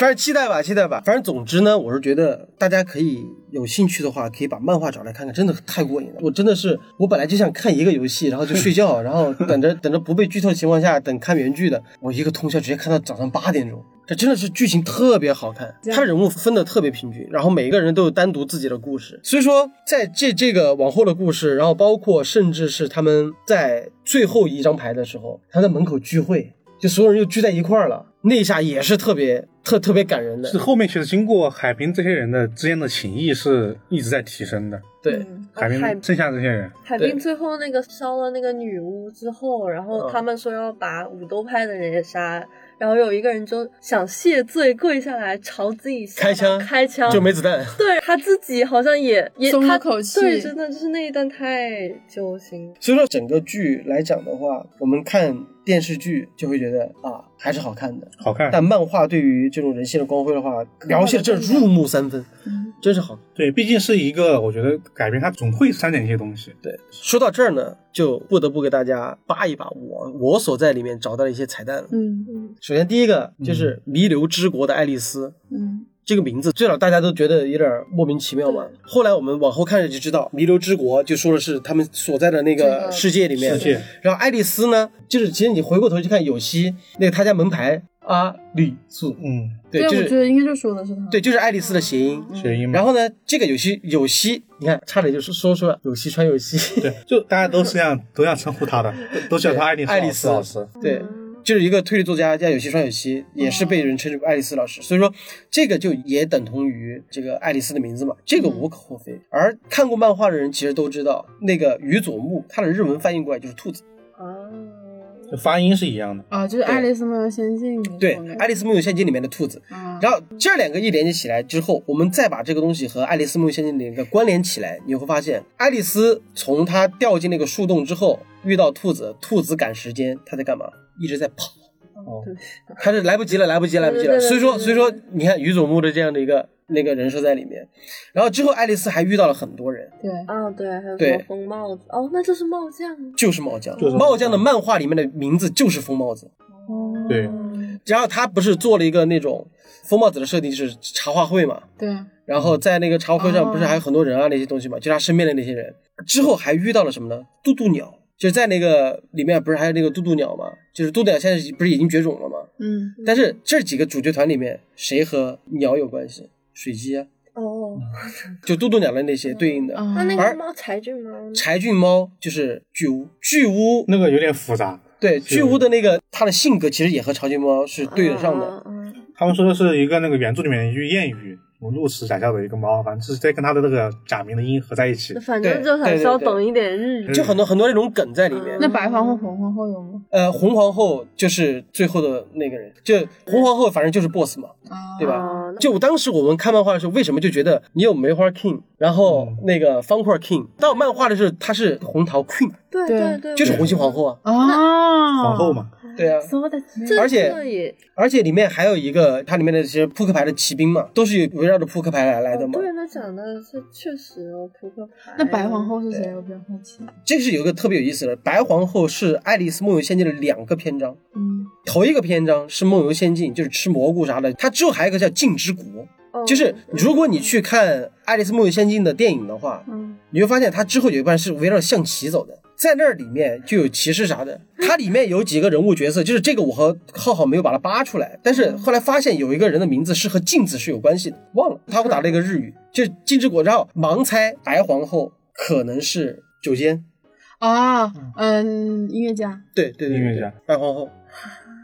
反正期待吧，期待吧。反正总之呢，我是觉得大家可以有兴趣的话，可以把漫画找来看看，真的太过瘾了。我真的是，我本来就想看一个游戏，然后就睡觉，(laughs) 然后等着等着不被剧透的情况下等看原剧的，我一个通宵直接看到早上八点钟。这真的是剧情特别好看，他人物分的特别平均，然后每一个人都有单独自己的故事。所以说，在这这个往后的故事，然后包括甚至是他们在最后一张牌的时候，他在门口聚会，就所有人又聚在一块儿了，那一下也是特别特特别感人的是。后面其实经过海平这些人的之间的情谊是一直在提升的。对，嗯海平剩下这些人，海平最后那个烧了那个女巫之后，然后嗯他们说要把武斗派的人也杀，然后有一个人就想谢罪，跪下来朝自己开枪开枪，就没子弹。对他自己好像也也松了口气对，真的就是那一段太揪心。所以说整个剧来讲的话，我们看电视剧就会觉得啊还是好看的，好看。但漫画对于这种人性的光辉的话，描写这入木三分，真是好。对，毕竟是一个，我觉得改编它总会删减一些东西。对，说到这儿呢，就不得不给大家扒一扒我我所在里面找到的一些彩蛋了。嗯嗯首先第一个就是弥留之国的爱丽丝。嗯这个名字最早大家都觉得有点莫名其妙嘛，后来我们往后看着就知道，弥留之国就说的是他们所在的那个个世界里面。世界然后爱丽丝呢，就是其实你回过头去看有希那个他家门牌阿丽素，嗯，对，就我觉是得应该就说的是他。对，就是爱丽丝的谐音。谐音嘛。然后呢，这个有希有希，你看差点就是说出了有希穿有希，对，就大家都是这样，都这样称呼他的，都都叫他爱丽丝爱丽丝老师。对，就是一个推理作家叫有希川有希，也是被人称之为爱丽丝老师，所以说这个就也等同于这个爱丽丝的名字嘛，这个无可厚非。而看过漫画的人其实都知道，那个宇佐木他的日文翻译过来就是兔子，啊，就发音是一样的。啊，就是《爱丽丝梦游仙境》对，《爱丽丝梦游仙境》里面的兔子。啊，然后这两个一连接起来之后，我们再把这个东西和《爱丽丝梦游仙境》里的关联起来，你会发现，爱丽丝从她掉进那个树洞之后，遇到兔子，兔子赶时间，她在干嘛？一直在跑。哦，他是来不及了，来不及，来不及了。所以说，所以说，你看于总木的这样的一个那个人设在里面，然后之后爱丽丝还遇到了很多人，对，啊，对，还有什对么疯帽子？哦，那就是帽匠。就是帽匠，就是帽匠的漫画里面的名字就是疯帽子。哦，对然后他不是做了一个那种疯帽子的设定，就是茶话会嘛。对，然后在那个茶话会上，哦不是还有很多人啊那些东西嘛，就他身边的那些人。之后还遇到了什么呢？渡渡鸟，就在那个里面不是还有那个渡渡鸟吗？就是渡渡鸟现在不是已经绝种了吗？嗯，但是这几个主角团里面，谁和鸟有关系？水鸡啊，哦，就渡渡鸟的那些对应的。啊，那那个猫柴郡猫呢？柴郡猫就是巨乌，巨乌那个有点复杂。对巨乌的那个它的性格其实也和柴郡猫是对得上的。他们说的是一个那个原著里面一句谚语，什么“鹿齿假笑”的一个猫，反正就是在跟它的那个假名的音合在一起嗯，。反正就还是要懂一点日语。就很多很多那种梗在里面。那白皇后、红皇后有吗？呃，红皇后就是最后的那个人，就红皇后反正就是 boss 嘛，啊，对吧？就当时我们看漫画的时候，为什么就觉得你有梅花 king，然后那个方块 king，到漫画的时候他是红桃 queen，对对对对，就是红心皇后啊。啊，皇后嘛，对啊，而且而且里面还有一个，它里面的这些扑克牌的骑兵嘛，都是围绕着扑克牌来来的嘛。哦对，那讲的是确实哦，扑克牌。那白皇后是谁？我比较好奇。这个是有一个特别有意思的，白皇后是《爱丽丝梦游仙境》的两个篇章，嗯，头一个篇章是梦游仙境，就是吃蘑菇啥的，它之后还有一个叫镜之国，哦就是如果你去看《爱丽丝梦游仙境》的电影的话，嗯，你会发现它之后有一半是围绕象棋走的，在那里面就有骑士啥的，(laughs) 它里面有几个人物角色，就是这个我和浩浩没有把它扒出来，但是后来发现有一个人的名字是和镜子是有关系的，忘了，他会打了一个日语，就是镜之国，然后盲猜白皇后可能是九间，啊，嗯，音乐家，对对对，音乐家。白皇后，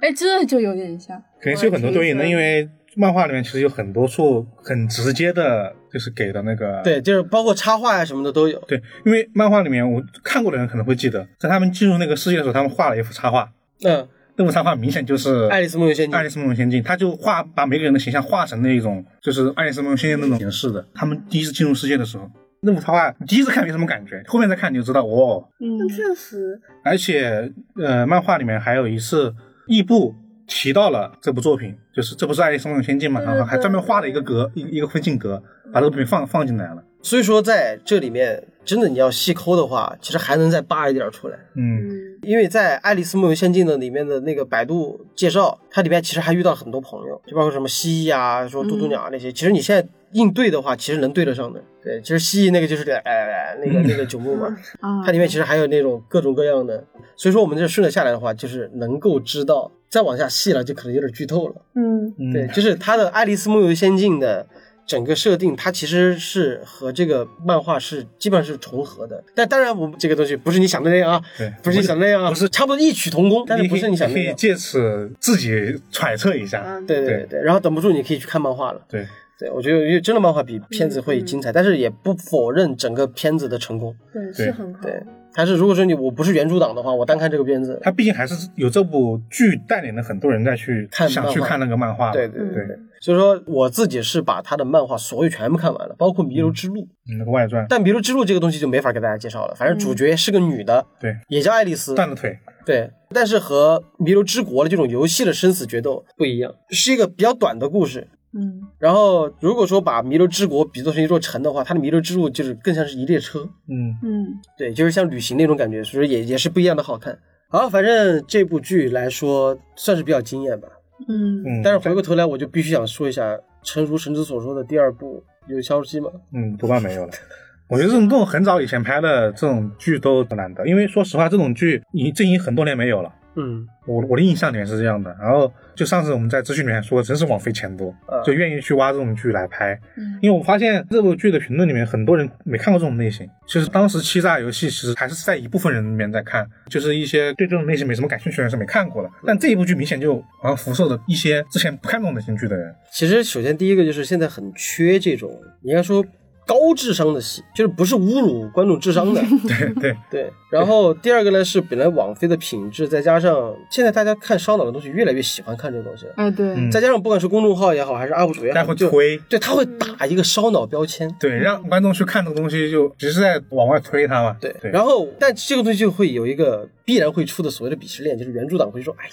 哎，这就有点像。肯定是有很多对应的，因为漫画里面其实有很多处很直接的，就是给的那个对，就是包括插画呀、什么的都有，对，因为漫画里面我看过的人可能会记得，在他们进入那个世界的时候，他们画了一幅插画，嗯，那幅插画明显就是爱丽丝梦游仙境爱丽丝梦游仙境，他就画把每个人的形象画成那种就是爱丽丝梦游仙境那种形式的。他们第一次进入世界的时候，那幅插画你第一次看没什么感觉，后面再看你就知道哦。嗯确实，而且呃，漫画里面还有一次异步提到了这部作品，就是这不是爱丽丝梦游仙境嘛，然后还专门画了一个格一一个分镜格，把这个作品放放进来了。所以说在这里面，真的你要细抠的话，其实还能再扒一点出来。嗯，嗯，因为在《爱丽丝梦游仙境》的里面的那个百度介绍，它里面其实还遇到很多朋友，就包括什么蜥蜴啊、说嘟嘟鸟啊那些。其实你现在应对的话，其实能对得上的。对，其实蜥蜴那个就是呃那个那个九牧嘛，(laughs) 啊，它里面其实还有那种各种各样的。所以说我们这顺着下来的话，就是能够知道，再往下细了就可能有点剧透了。嗯嗯对，就是它的《爱丽丝梦游仙境》的整个设定，它其实是和这个漫画是基本上是重合的。但当然，我们这个东西不是你想的那样啊，对不是你想的那样啊，不是差不多异曲同工，但是不是你想的那样。可以借此自己揣测一下。对对对，然后等不住你可以去看漫画了。对，对我觉得因为真的漫画比片子会精彩，但是也不否认整个片子的成功。对对是很好。对，还是如果说你我不是原著党的话，我单看这个片子，它毕竟还是有这部剧带领了很多人在去看想去看那个漫画。对对对所以说我自己是把他的漫画所有全部看完了，包括《弥留之路》。嗯那个外传，但《弥留之路》这个东西就没法给大家介绍了，反正主角是个女的，对，也叫爱丽丝。断了腿，对，但是和《弥留之国》的这种游戏的生死决斗不一样，是一个比较短的故事。嗯然后如果说把《弥留之国》比作成一座城的话，它的弥留之路就是更像是一列车，嗯，嗯对，就是像旅行那种感觉，所以也也是不一样的好看。好，反正这部剧来说算是比较惊艳吧。嗯嗯，但是回过头来，我就必须想说一下，诚如神子所说的，第二部有消息吗？嗯，多半没有了。(laughs) 我觉得这种这种很早以前拍的这种剧都很难得，因为说实话，这种剧已经这已经很多年没有了。嗯我我的印象里面是这样的，然后就上次我们在资讯里面说，真是枉费钱多啊，就愿意去挖这种剧来拍。嗯因为我发现这部剧的评论里面，很多人没看过这种类型。其实当时欺诈游戏其实还是在一部分人里面在看，就是一些对这种类型没什么感兴趣的人是没看过的。但这一部剧明显就好像辐射了一些之前不看这种类型剧的人。其实首先第一个就是现在很缺这种，应该说高智商的戏，就是不是侮辱观众智商的。(laughs) 对对，对，然后第二个呢是本来网飞的品质，再加上现在大家看烧脑的东西越来越喜欢看这个东西了，哎对，嗯再加上不管是公众号也好，还是 UP 主也好，大家会推，对他会打一个烧脑标签。对，让观众去看这个东西，就只是在往外推它嘛。对，对，然后但这个东西就会有一个必然会出的所谓的鄙视链，就是原著党会说，哎呀，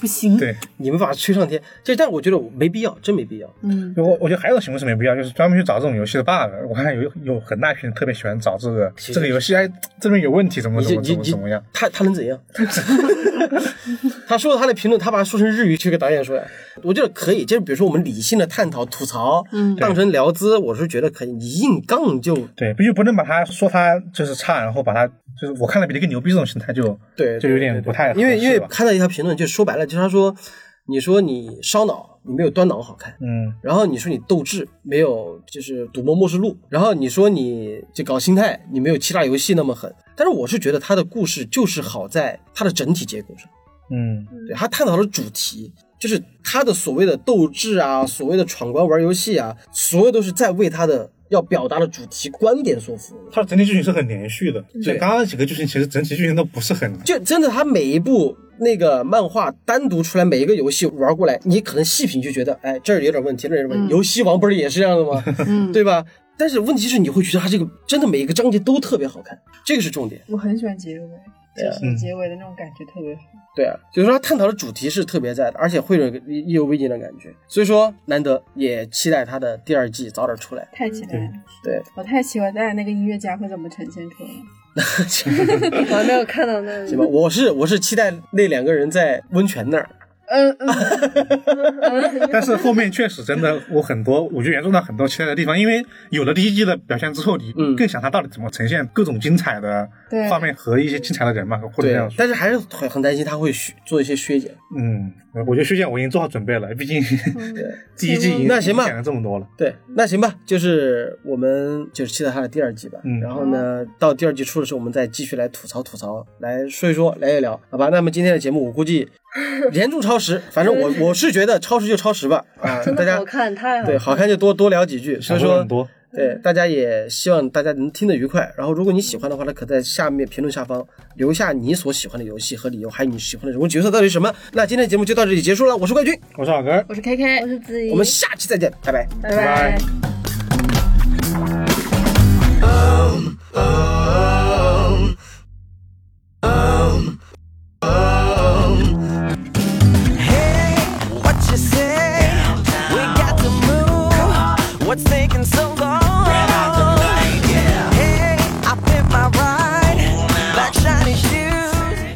不行，对，你们把它吹上天，这但我觉得没必要，真没必要。嗯我我觉得还有种行为是没必要，就是专门去找这种游戏的 bug。我看有有很大一批人特别喜欢找这个这个游戏，哎，这边有问题，怎么怎么怎么怎么样？他他能怎样？(laughs) 他说了他的评论，他把它说成日语去给导演说呀，我觉得可以。就是比如说我们理性的探讨、吐槽，嗯当成聊资，我是觉得可以。你硬杠就对，不就不能把他说他就是差，然后把他就是我看了比你更牛逼这种心态就对，就有点不太好因为因为看到一条评论，就说白了，就是他说，你说你烧脑，你没有端脑好看。嗯然后你说你斗智没有，就是赌博默示录。然后你说你就搞心态，你没有其他游戏那么狠。但是我是觉得他的故事就是好在它的整体结构上。嗯对他探讨的主题，就是他的所谓的斗志啊，所谓的闯关玩游戏啊，所有都是在为他的要表达的主题观点所服务。它整体剧情是很连续的。对刚刚几个剧情其实整体剧情都不是很就真的，他每一部那个漫画单独出来，每一个游戏玩过来，你可能细品就觉得，哎，这儿有点问题，那儿有点问题。游戏王不是也是这样的吗？嗯，(laughs) 对吧？但是问题是，你会觉得它这个真的每一个章节都特别好看，这个是重点。我很喜欢结尾，对啊就是结尾的那种感觉特别好。对啊，就是说他探讨的主题是特别在的，而且会有一个意犹未尽的感觉。所以说，难得也期待他的第二季早点出来。太期待了！对，我太期待那个音乐家会怎么呈现出来。(laughs) (laughs) 我还没有看到那行吧，我是我是期待那两个人在温泉那儿。嗯嗯，但是后面确实真的我很多，我觉得原著上很多期待的地方，因为有了第一季的表现之后，你嗯更想它到底怎么呈现各种精彩的对画面和一些精彩的人嘛，或者这样，但是还是很很担心他会削做一些削减。嗯，我觉得削减我已经做好准备了，毕竟 (laughs) 第一季已经那行吧讲了这么多了。对，那行吧，就是我们就是期待他的第二季吧。嗯然后呢，到第二季出的时候，我们再继续来吐槽吐槽，来说一说，聊一聊，好吧？那么今天的节目，我估计 (laughs) 严重超时，反正我我是觉得超时就超时吧。啊，大家好看，太好对好看就多多聊几句。所以说对大家也希望大家能听得愉快。然后，如果你喜欢的话呢，可在下面评论下方留下你所喜欢的游戏和理由，还有你喜欢的人物角色到底是什么。那今天的节目就到这里结束了，我是冠军，我是老根。我是 KK，我是子怡，我们下期再见，拜拜。拜拜